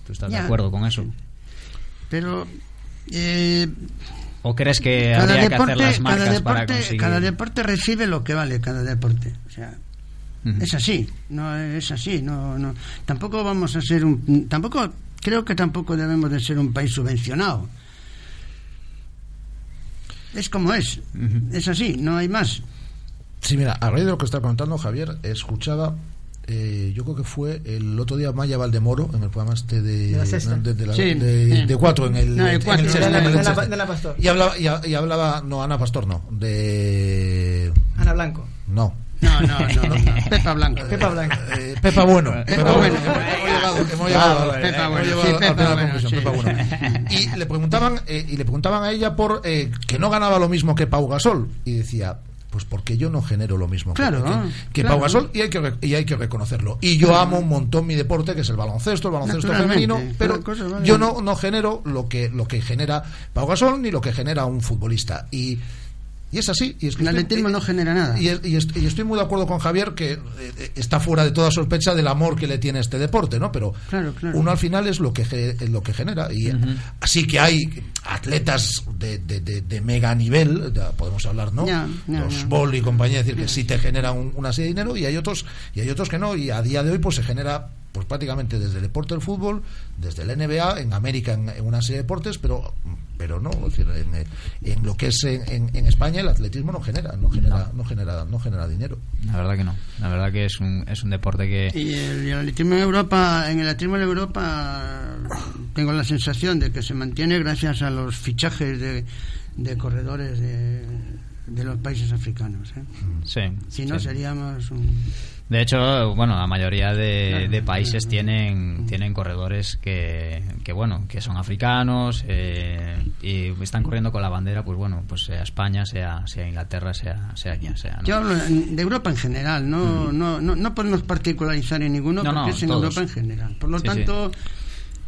¿Tú estás de acuerdo con eso? Pero eh, ¿O crees que cada habría que deporte, hacer las marcas cada para conseguir? cada deporte recibe lo que vale cada deporte. O sea, es así, no es así, no, no. Tampoco vamos a ser un, tampoco creo que tampoco debemos de ser un país subvencionado. Es como es, es así, no hay más. Sí, mira, a raíz de lo que está contando Javier, escuchaba, eh, yo creo que fue el otro día Maya Valdemoro, en el programa este de, De la de, de la- Sí. de- Sí. de cuatro, en el, No, de en el en el Ana- Ana Pastor. Y hablaba, y, y hablaba, no, Ana Pastor no, de... Ana Blanco. No. No, no, no, no. Pepa Blanco. Pepa Blanco. Eh, Pepa Bueno. Pepa Bueno. Hemos llegado, Ah, Pepa Bueno, llegado sí, a la Pepa primera Bueno, conclusión, sí. Pepa Bueno. Y le preguntaban, eh, y le preguntaban a ella por eh, que no ganaba lo mismo que Pau Gasol. Y decía, pues porque yo no genero lo mismo que- Claro, que, que claro. Pau Gasol y hay que, y hay que reconocerlo. Y yo amo un montón mi deporte, que es el baloncesto, el baloncesto femenino, pero yo no, no genero lo que, lo que genera Pau Gasol ni lo que genera un futbolista. Y, y es así. Y es que El atletismo no genera nada. y, es- y est- y estoy muy de acuerdo con Javier que eh, está fuera de toda sospecha del amor que le tiene este deporte, ¿no? Pero Claro, claro. uno al final es lo que es lo que genera y eh, así que hay atletas de, de- de- de mega nivel, ya podemos hablar, ¿no? Los. Bol y compañía, decir, que sí te generan un- una serie de dinero y hay otros y hay otros que no y a día de hoy pues se genera pues prácticamente desde el deporte del fútbol, desde el NBA, en América en, en una serie de deportes, pero pero no, es decir, en, eh, en lo que es en, en- en España el atletismo no genera, no genera, no genera, no genera dinero. La verdad que no. La verdad que es un, es un deporte que... Y el, y el atletismo en Europa, en el atletismo en Europa, tengo la sensación de que se mantiene gracias a los fichajes de, de corredores de, de los países africanos. ¿eh? Sí. Si no, sí. seríamos un. De hecho, bueno, la mayoría de, países tienen tienen corredores que, que bueno, que son africanos eh, y están corriendo con la bandera, pues bueno, pues sea España, sea sea Inglaterra, sea sea quien sea. ¿no? Yo hablo de Europa en general, no, no, no, no podemos particularizar en ninguno No, porque no, es en todos. Europa en general. Por lo Sí, tanto,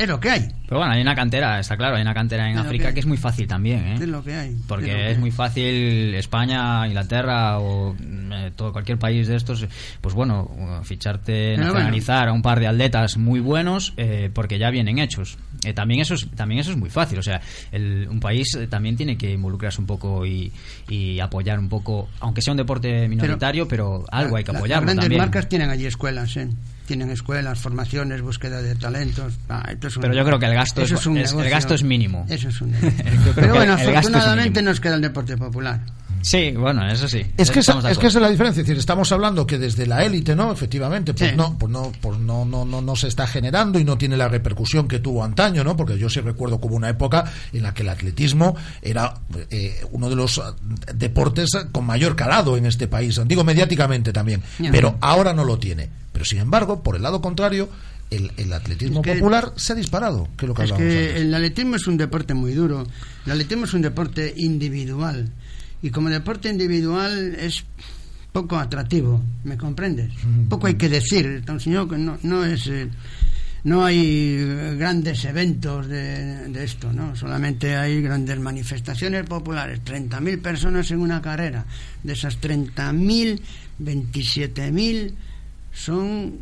es lo que hay. Pero bueno, hay una cantera, está claro, hay una cantera en Es África que que, es muy fácil también, ¿eh? Es lo que hay. Porque es hay. muy fácil España, Inglaterra o eh, todo cualquier país de estos, pues bueno, ficharte, Pero nacionalizar a un par de atletas muy buenos eh, porque ya vienen hechos. Eh, también eso es también eso es muy fácil, o sea, el- un país eh, también tiene que involucrarse un poco y, y apoyar un poco, aunque sea un deporte minoritario, pero, algo hay que apoyarlo Las grandes también. marcas tienen allí escuelas, ¿eh? Tienen escuelas, formaciones, búsqueda de talentos. Ah, esto es un- Pero yo creo que el gasto es- un es- el gasto es mínimo. Eso es un negocio. Yo creo Pero bueno, afortunadamente nos queda el deporte popular. Sí, bueno, eso sí. Es que, esa, es que esa es la diferencia, es decir, estamos hablando que desde la élite, ¿no? Efectivamente, pues Sí. no, pues no, pues no, no, no, no se está generando y no tiene la repercusión que tuvo antaño, ¿no? Porque yo sí recuerdo como una época en la que el atletismo era eh, uno de los eh, deportes con mayor calado en este país, digo mediáticamente también, pero ahora no lo tiene. Pero sin embargo, por el lado contrario, el, el atletismo Es que- popular se ha disparado, que es lo que Es el atletismo es un deporte muy duro. El atletismo es un deporte individual. Y como deporte individual es poco atractivo, ¿me comprendes? Poco hay que decir. Entonces, yo que no, no es. eh, no hay eh, grandes eventos de, de esto, ¿no? Solamente hay grandes manifestaciones populares. 30.000 personas en una carrera. De esas 30.000, 27.000 son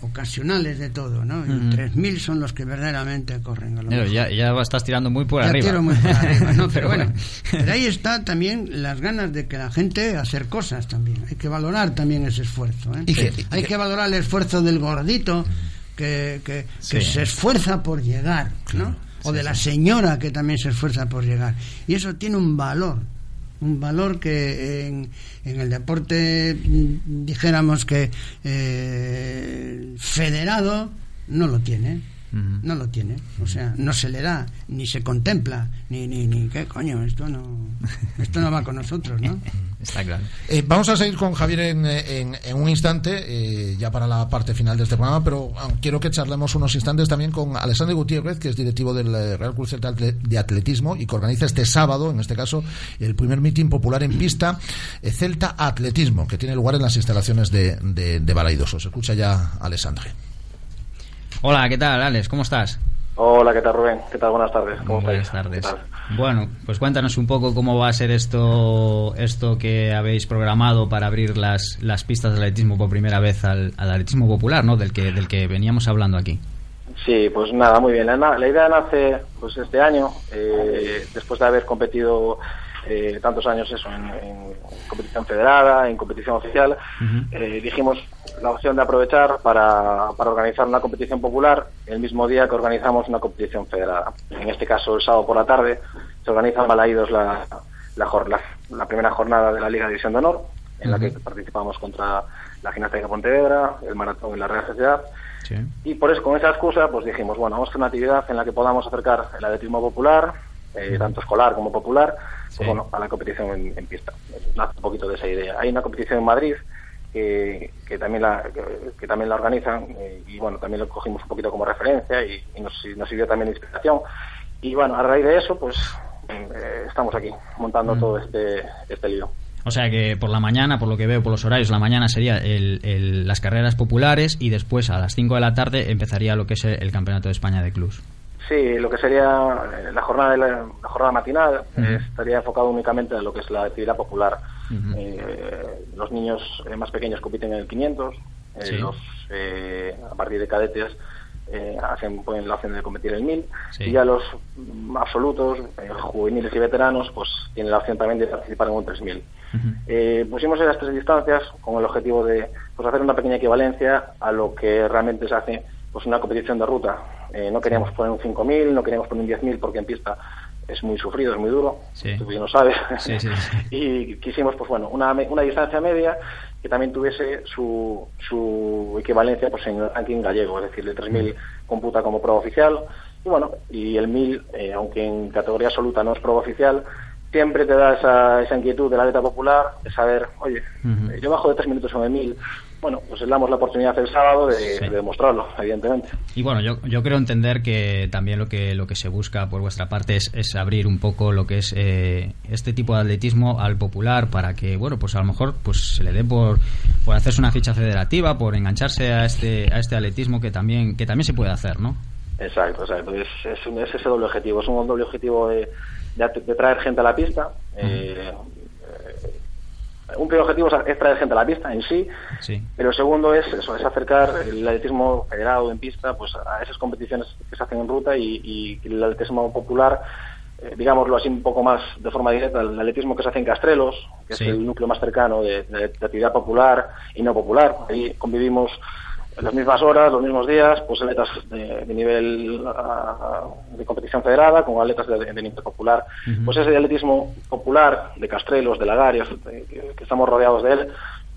ocasionales de todo, ¿no? Y Ujú. 3.000 son los que verdaderamente corren. A lo Pero ya, ya estás tirando muy por Ya arriba. tiro muy por arriba, ¿no? Pero bueno, pero ahí está también las ganas de que la gente hacer cosas también. Hay que valorar también ese esfuerzo. ¿eh? Que- Hay que valorar el esfuerzo del gordito que, que, que Sí. se esfuerza por llegar, ¿no? O de la señora que también se esfuerza por llegar. Y eso tiene un valor. Un valor que en, en el deporte mm, dijéramos que eh, federado no lo tiene. No lo tiene, o sea, no se le da, ni se contempla, ni, ni, ni qué coño, esto no, esto no va con nosotros, ¿no? Está claro. Eh, vamos a seguir con Javier en, en- en un instante, eh, ya para la parte final de este programa, pero ah, quiero que charlemos unos instantes también con Alessandro Gutiérrez, que es directivo del eh, Real Cruz Celta de Atletismo y que organiza este sábado, en este caso, el primer mitin popular en pista, eh, Celta Atletismo, que tiene lugar en las instalaciones de, de, de escucha ya Alessandro. Hola, ¿qué tal, Alex? ¿Cómo estás? Hola, ¿qué tal, Rubén? ¿Qué tal? Buenas tardes. ¿Cómo Buenas estáis? tardes. Bueno, pues cuéntanos un poco cómo va a ser esto esto que habéis programado para abrir las, las pistas de atletismo por primera vez al, al atletismo popular, ¿no? Del que del que veníamos hablando aquí. Sí, pues nada, muy bien. La, la idea nace pues este año, eh, después de haber competido eh, tantos años eso en, en competición federada, en competición oficial, eh, dijimos la opción de aprovechar para, para organizar una competición popular el mismo día que organizamos una competición federada. En este caso, el sábado por la tarde, se organiza en Balaídos la, la, la- la primera jornada de la Liga División de Honor, en la que participamos contra la Gimnástica de Pontevedra, el Maratón en la Real Sociedad, Sí. y por eso, con esa excusa, pues dijimos, bueno, vamos a hacer una actividad en la que podamos acercar el atletismo popular, eh, tanto escolar como popular, Sí. bueno, a la competición en, en pista. Nace un poquito de esa idea. Hay una competición en Madrid que, que también la que, que también la organizan eh, y bueno, también lo cogimos un poquito como referencia y, y nos, nos sirvió también de inspiración. Y bueno, a raíz de eso, pues eh, estamos aquí montando todo este, este lío. O sea que por la mañana, por lo que veo por los horarios, la mañana sería el- el- las carreras populares y después a las 5 de la tarde empezaría lo que es el Campeonato de España de Clubs. Sí, lo que sería eh, la jornada de la, la jornada matinal estaría enfocado únicamente a lo que es la actividad popular. Eh, los niños eh, más pequeños compiten en el 500, eh, Sí. los eh, a partir de cadetes eh, hacen pueden la opción de competir en el 1000 Sí. y ya los absolutos, juveniles y veteranos, pues tienen la opción también de participar en un 3000. Eh, pusimos esas tres distancias con el objetivo de pues, hacer una pequeña equivalencia a lo que realmente se hace pues una competición de ruta. Eh, no queríamos poner un 5.000, no queríamos poner un 10.000 porque en pista es muy sufrido, es muy duro, Sí. tú bien lo sabes. Sí, y quisimos, pues bueno, una, una distancia media que también tuviese su, su equivalencia pues en el ranking gallego, es decir, el 3.000 computa como prueba oficial. Y bueno, y el 1.000, eh, aunque en categoría absoluta no es prueba oficial, siempre te da esa, esa inquietud de la atleta popular de saber, oye, eh, yo bajo de tres minutos en el 1000, bueno, pues damos la oportunidad el sábado de, Sí. de demostrarlo, evidentemente. Y bueno, yo, yo creo entender que también lo que lo que se busca por vuestra parte es, es abrir un poco lo que es eh, este tipo de atletismo al popular para que, bueno, pues a lo mejor pues se le dé por, por hacerse una ficha federativa, por engancharse a este a este atletismo que también que también se puede hacer, ¿no? Exacto, exacto. Es, es, un- es ese doble objetivo. Es un doble objetivo de, de traer gente a la pista. Eh, un primer objetivo es- traer gente a la pista en sí, Sí. pero el segundo es eso, es acercar el atletismo federado en pista pues a esas competiciones que se hacen en ruta y, y el atletismo popular, eh, digámoslo así un poco más de forma directa, el atletismo que se hace en Castrelos, que Sí. es el núcleo más cercano de, de- de actividad popular y no popular. Ahí convivimos en las mismas horas, los mismos días, pues atletas de, de nivel ah, de competición federada con atletas de, de nivel popular. Pues ese atletismo popular de Castrelos, de Lagarias, de- que, que estamos rodeados de él,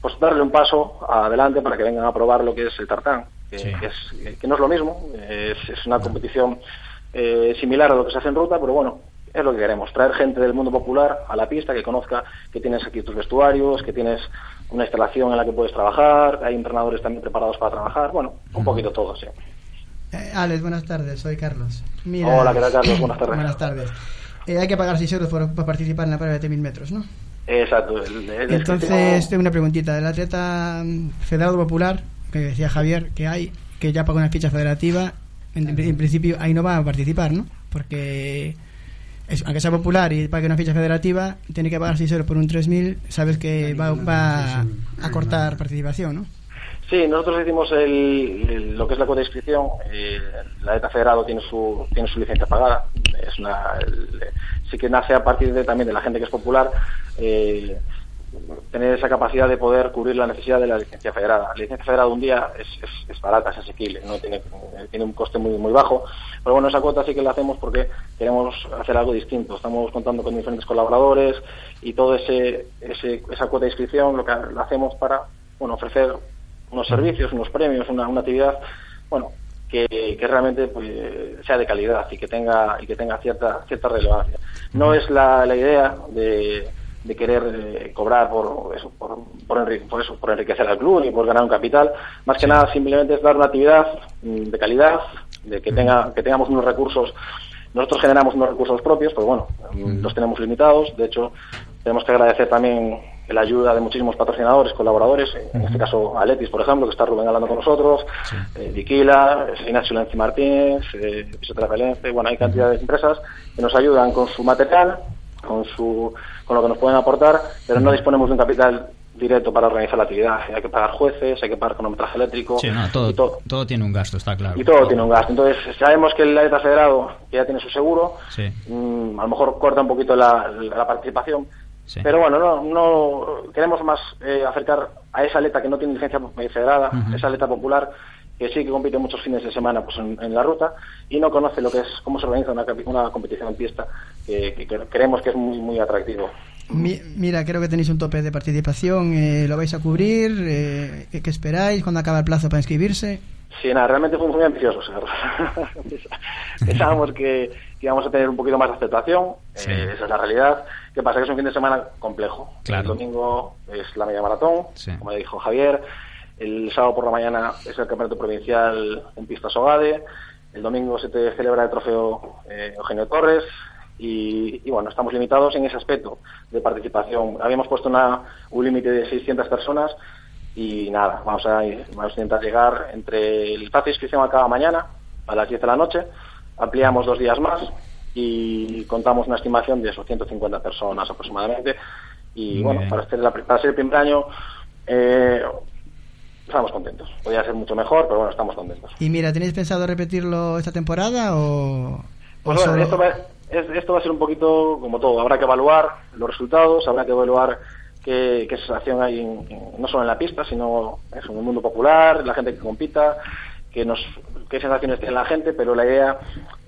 pues darle un paso adelante para que vengan a probar lo que es el tartán, que, que es, que no es lo mismo, es, es una competición eh, similar a lo que se hace en ruta, pero bueno, es lo que queremos, traer gente del mundo popular a la pista, que conozca que tienes aquí tus vestuarios, que tienes una instalación en la que puedes trabajar, hay entrenadores también preparados para trabajar, bueno, un poquito todo, sí. Eh, Alex, buenas tardes, soy Carlos. Hola, ¿qué tal, Carlos? Buenas tardes. Buenas tardes. Eh, hay que pagar 6 euros por, por participar en la prueba de 1000 metros, ¿no? Exacto. el- el- Entonces, tengo una preguntita. El atleta mm, federado popular, que decía Javier, que hay, que ya pagó una ficha federativa, en, en principio ahí no va a participar, ¿no? Porque, aunque sea popular y pague una ficha federativa, tiene que pagar 6 euros por un 3000, sabes que va, va a cortar participación, ¿no? Sí, nosotros hicimos el, el- lo que es la cuota de inscripción. eh, la ETA Federado tiene su, tiene su licencia pagada. Es una, el- sí que nace a partir de, también de la gente que es popular. eh, tener esa capacidad de poder cubrir la necesidad de la licencia federada. La licencia federada un día es, es- barata, es asequible, no tiene, tiene un coste muy muy bajo. Pero bueno, esa cuota sí que la hacemos porque queremos hacer algo distinto. Estamos contando con diferentes colaboradores y todo ese, ese esa cuota de inscripción lo que la hacemos para bueno ofrecer unos servicios, unos premios, una, una actividad, bueno, que, que realmente pues, sea de calidad y que tenga y que tenga cierta cierta relevancia. No es la, la idea de, de querer eh, cobrar por eso, por, por, eso, por enriquecer al club y por ganar un capital. Más que nada simplemente es dar una actividad mm, de calidad, de que tenga que tengamos unos recursos. Nosotros generamos unos recursos propios, pues bueno, los tenemos limitados. De hecho, tenemos que agradecer también la ayuda de muchísimos patrocinadores, colaboradores, en este caso Aletis, por ejemplo, que está Rubén hablando con nosotros, eh, Viquila, eh, Ignacio Lenzi Martínez, eh, Fisioterapia bueno, hay cantidad de empresas que nos ayudan con su material, con su con lo que nos pueden aportar, pero no disponemos de un capital directo para organizar la actividad. Hay que pagar jueces, hay que pagar cronometraje eléctrico, Sí, no, todo, y todo. todo tiene un gasto, está claro. Y todo tiene un gasto. Entonces, sabemos que el atleta federado, que ya tiene su seguro, Sí. mm, a lo mejor corta un poquito la, la participación. Pero bueno, no, no queremos más eh, acercar a esa atleta que no tiene licencia federada, esa atleta popular que sí que compite muchos fines de semana pues en, en la ruta y no conoce lo que es cómo se organiza una, competición en pista que, que- que creemos que es muy muy atractivo. Mi- mira, creo que tenéis un tope de participación. eh, ¿Lo vais a cubrir? Eh, ¿Qué qué esperáis? ¿Cuándo acaba el plazo para inscribirse? Sí, nada, realmente fuimos muy ambiciosos. Pensábamos que, que íbamos a tener un poquito más de aceptación, Sí. eh, esa es la realidad. ¿Qué pasa? Que es un fin de semana complejo. Claro. El domingo es la media maratón, Sí. como le dijo Javier. El sábado por la mañana es el campeonato provincial en pista Sogade. El domingo se te celebra el trofeo eh, Eugenio Torres. Y, y bueno, estamos limitados en ese aspecto de participación. Habíamos puesto una, un límite de 600 personas y nada, vamos a, vamos a intentar llegar entre el plazo de inscripción acaba mañana a las 10 de la noche, ampliamos dos días más y contamos una estimación de esos 150 personas aproximadamente y Muy bueno, para ser el primer año eh, estamos contentos. Podría ser mucho mejor, pero bueno, estamos contentos. Y mira, ¿tenéis pensado repetirlo esta temporada o...? Pues o bueno, solo- esto va, es- esto va a ser un poquito como todo. Habrá que evaluar los resultados, habrá que evaluar qué, qué sensación hay en- en- no solo en la pista, sino eso, en el mundo popular, la gente que compita, que nos, qué sensaciones tiene la gente, pero la idea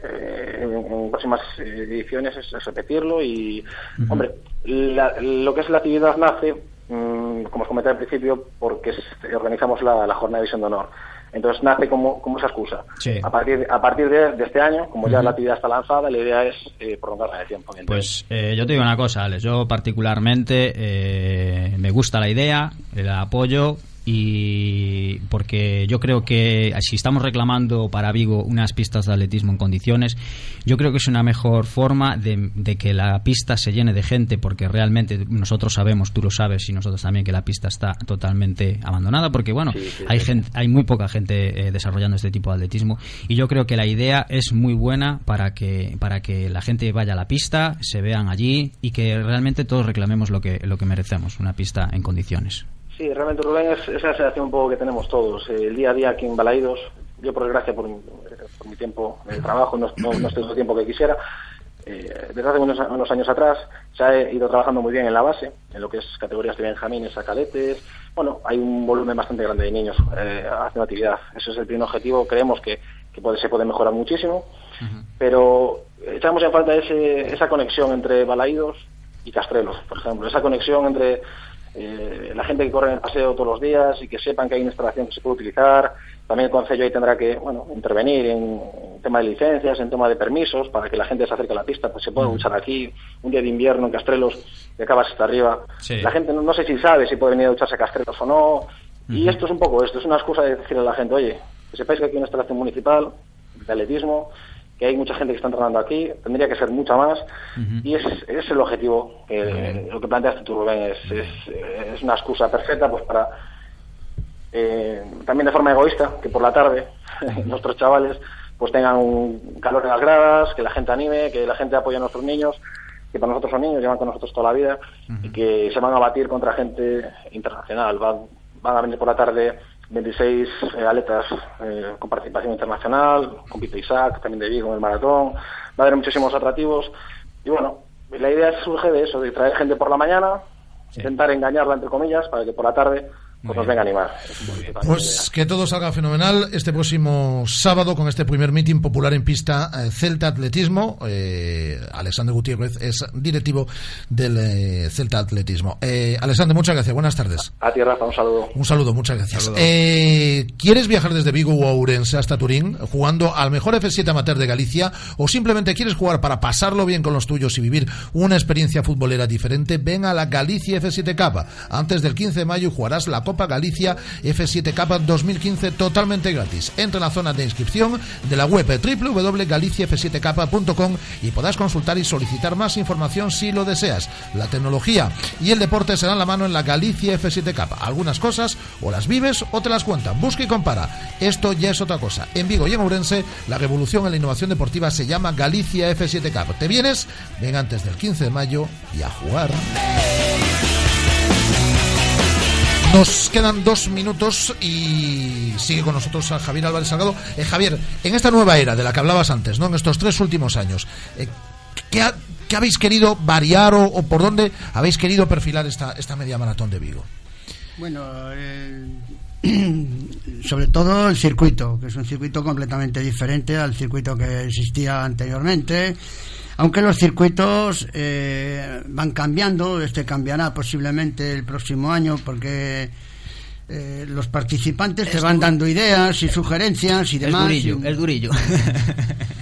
eh, en, en próximas eh, ediciones es, es repetirlo y, hombre, la- lo que es la actividad nace, mm, como os comenté al principio, porque organizamos la, la jornada de visión de honor. Entonces nace como, como esa excusa. Sí. A partir, a partir de, de este año, como ya la actividad está lanzada, la idea es eh, prolongarla el tiempo. Pues eh, yo te digo una cosa, Alex. Yo particularmente eh, me gusta la idea, la apoyo y porque yo creo que si estamos reclamando para Vigo unas pistas de atletismo en condiciones, yo creo que es una mejor forma de, que la pista se llene de gente porque realmente nosotros sabemos, tú lo sabes y nosotros también que la pista está totalmente abandonada porque bueno, hay gente, hay muy poca gente eh, desarrollando este tipo de atletismo y yo creo que la idea es muy buena para que para que la gente vaya a la pista, se vean allí y que realmente todos reclamemos lo que lo que merecemos, una pista en condiciones. Sí, realmente Rubén es esa sensación un poco que tenemos todos. Eh, el día a día aquí en Balaídos, yo por desgracia por, por mi tiempo de trabajo no, no, estoy todo el tiempo que quisiera. Eh, desde hace unos, unos, años atrás se ha ido trabajando muy bien en la base, en lo que es categorías de benjamines a cadetes. Bueno, hay un volumen bastante grande de niños eh, haciendo actividad. Ese es el primer objetivo. Creemos que, que puede, se puede mejorar muchísimo, pero echamos en falta ese, esa conexión entre Balaídos y Castrelos, por ejemplo. Esa conexión entre eh, la gente que corre en el paseo todos los días y que sepan que hay una instalación que se puede utilizar. También el Consejo ahí tendrá que bueno, intervenir en, tema de licencias, en tema de permisos, para que la gente se acerque a la pista, pues se puede luchar aquí, un día de invierno en Castrelos, que acabas hasta arriba. La gente no, sé si sabe si puede venir a ducharse a Castrelos o no. Y esto es un poco esto, es una excusa de decirle a la gente, oye, que sepáis que aquí hay una instalación municipal de atletismo, que hay mucha gente que está entrenando aquí, tendría que ser mucha más, y es, es el objetivo. que lo que planteaste tú, Rubén, es, es, una excusa perfecta pues para, eh, también de forma egoísta, que por la tarde nuestros chavales pues tengan un calor en las gradas, que la gente anime, que la gente apoye a nuestros niños, que para nosotros son niños, llevan con nosotros toda la vida, y que se van a batir contra gente internacional. Van, van a venir por la tarde 26 eh, atletas eh, con participación internacional, compite Isaac, también de Vigo en el maratón, va a haber muchísimos atractivos. Y bueno, la idea surge de eso, de traer gente por la mañana, intentar engañarla entre comillas para que por la tarde pues nos venga a animar. Pues que todo salga fenomenal este próximo sábado con este primer meeting popular en pista eh, Celta Atletismo. Eh, Alexander Gutiérrez es directivo del eh, Celta Atletismo. Eh, Alexander, muchas gracias. Buenas tardes. A ti, Rafa, un saludo. Un saludo, muchas gracias. Eh, ¿Quieres viajar desde Vigo o Ourense hasta Turín jugando al mejor F7 amateur de Galicia o simplemente quieres jugar para pasarlo bien con los tuyos y vivir una experiencia futbolera diferente? Ven a la Galicia F7 K. Antes del 15 de mayo jugarás la Copa Galicia F7K 2015 totalmente gratis. Entra en la zona de inscripción de la web www.galiciaf7k.com y podrás consultar y solicitar más información si lo deseas. La tecnología y el deporte serán la mano en la Galicia F7K. Algunas cosas o las vives o te las cuentan. Busca y compara. Esto ya es otra cosa. En Vigo y en Ourense, la revolución en la innovación deportiva se llama Galicia F7K. ¿Te vienes? Ven antes del 15 de mayo y a jugar. Nos quedan dos minutos y sigue con nosotros a Javier Álvarez Salgado. Eh, Javier, en esta nueva era de la que hablabas antes, ¿no? En estos tres últimos años, eh, ¿qué, habéis querido variar o, por dónde habéis querido perfilar esta, esta media maratón de Vigo? Bueno, eh, sobre todo el circuito, que es un circuito completamente diferente al circuito que existía anteriormente aunque los circuitos eh, van cambiando, este cambiará posiblemente el próximo año porque eh, los participantes te van dando ideas y sugerencias y demás. Es durillo, es durillo.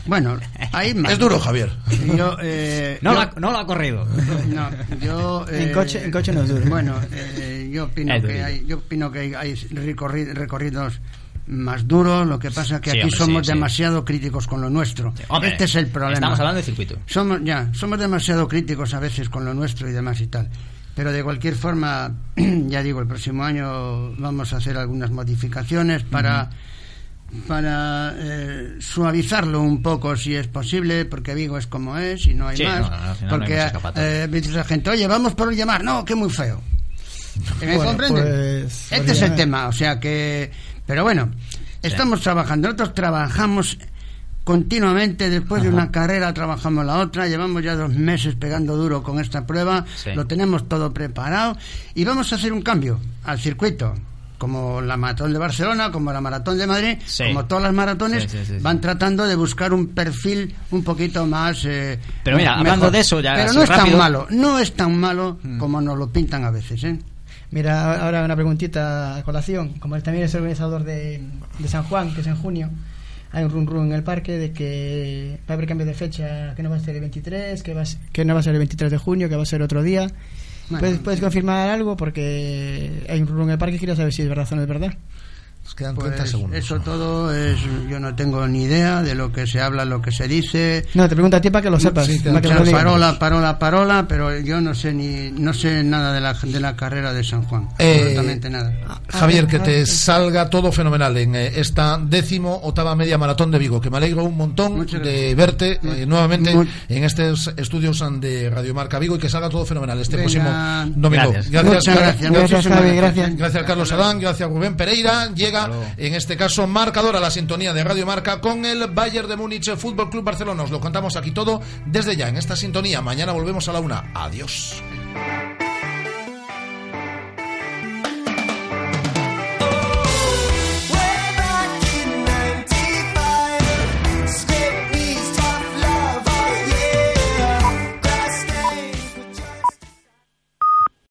Bueno, hay más. Es duro, Javier. Eh, no, lo ha corrido. No, yo, en, coche, en coche no es duro. Bueno, yo, opino que hay, yo opino que hay recorridos más duro. Lo que pasa que aquí somos demasiado críticos con lo nuestro. este es el problema. Estamos hablando de circuito. Somos, ya, somos demasiado críticos a veces con lo nuestro y demás y tal. Pero de cualquier forma, ya digo, el próximo año vamos a hacer algunas modificaciones para. para eh, suavizarlo un poco si es posible, porque Vigo es como es y no hay más. porque eh, dice la gente, oye, vamos por llamar, no, que muy feo. ¿Me pues, este es el tema, o sea que pero bueno, estamos trabajando. Nosotros trabajamos continuamente después de una carrera trabajamos la otra llevamos ya dos meses pegando duro con esta prueba lo tenemos todo preparado y vamos a hacer un cambio al circuito como la maratón de Barcelona, como la maratón de Madrid, como todas las maratones, van tratando de buscar un perfil un poquito más. Eh, pero mira, hablando de eso, ya. Pero no es tan malo, no es tan malo mm. como nos lo pintan a veces, ¿eh? Mira, ahora una preguntita a colación. Como él también es el organizador de, San Juan, que es en junio, hay un run run en el parque de que va a haber cambio de fecha, que no va a ser el 23, que, va que no va a ser el 23 de junio, que va a ser otro día. ¿Puedes, ¿Puedes confirmar algo? Porque hay un rumor en el parque y quería saber si es verdad o no es verdad. Nos quedan Pues 30 segundos. Eso todo es. Yo no tengo ni idea de lo que se habla, lo que se dice. No, te pregunto a ti para que lo sepas. Sí, para que mucha lo digas. parola, parola, parola, pero yo no sé ni no sé nada de la, de la carrera de San Juan. Eh, absolutamente nada. Javier, que te salga todo fenomenal en eh, esta décimo octava media maratón de Vigo, que me alegro un montón de verte eh, nuevamente en estos estudios de Radio Marca Vigo y que salga todo fenomenal este Venga. próximo domingo. Gracias. Gracias, muchísimas gracias. Gracias a Carlos Adán, gracias a Rubén Pereira. Llega en este caso marcador a la sintonía de Radio Marca con el Bayern de Múnich Fútbol Club Barcelona. Os lo contamos aquí todo desde ya en esta sintonía. Mañana volvemos a la una. Adiós.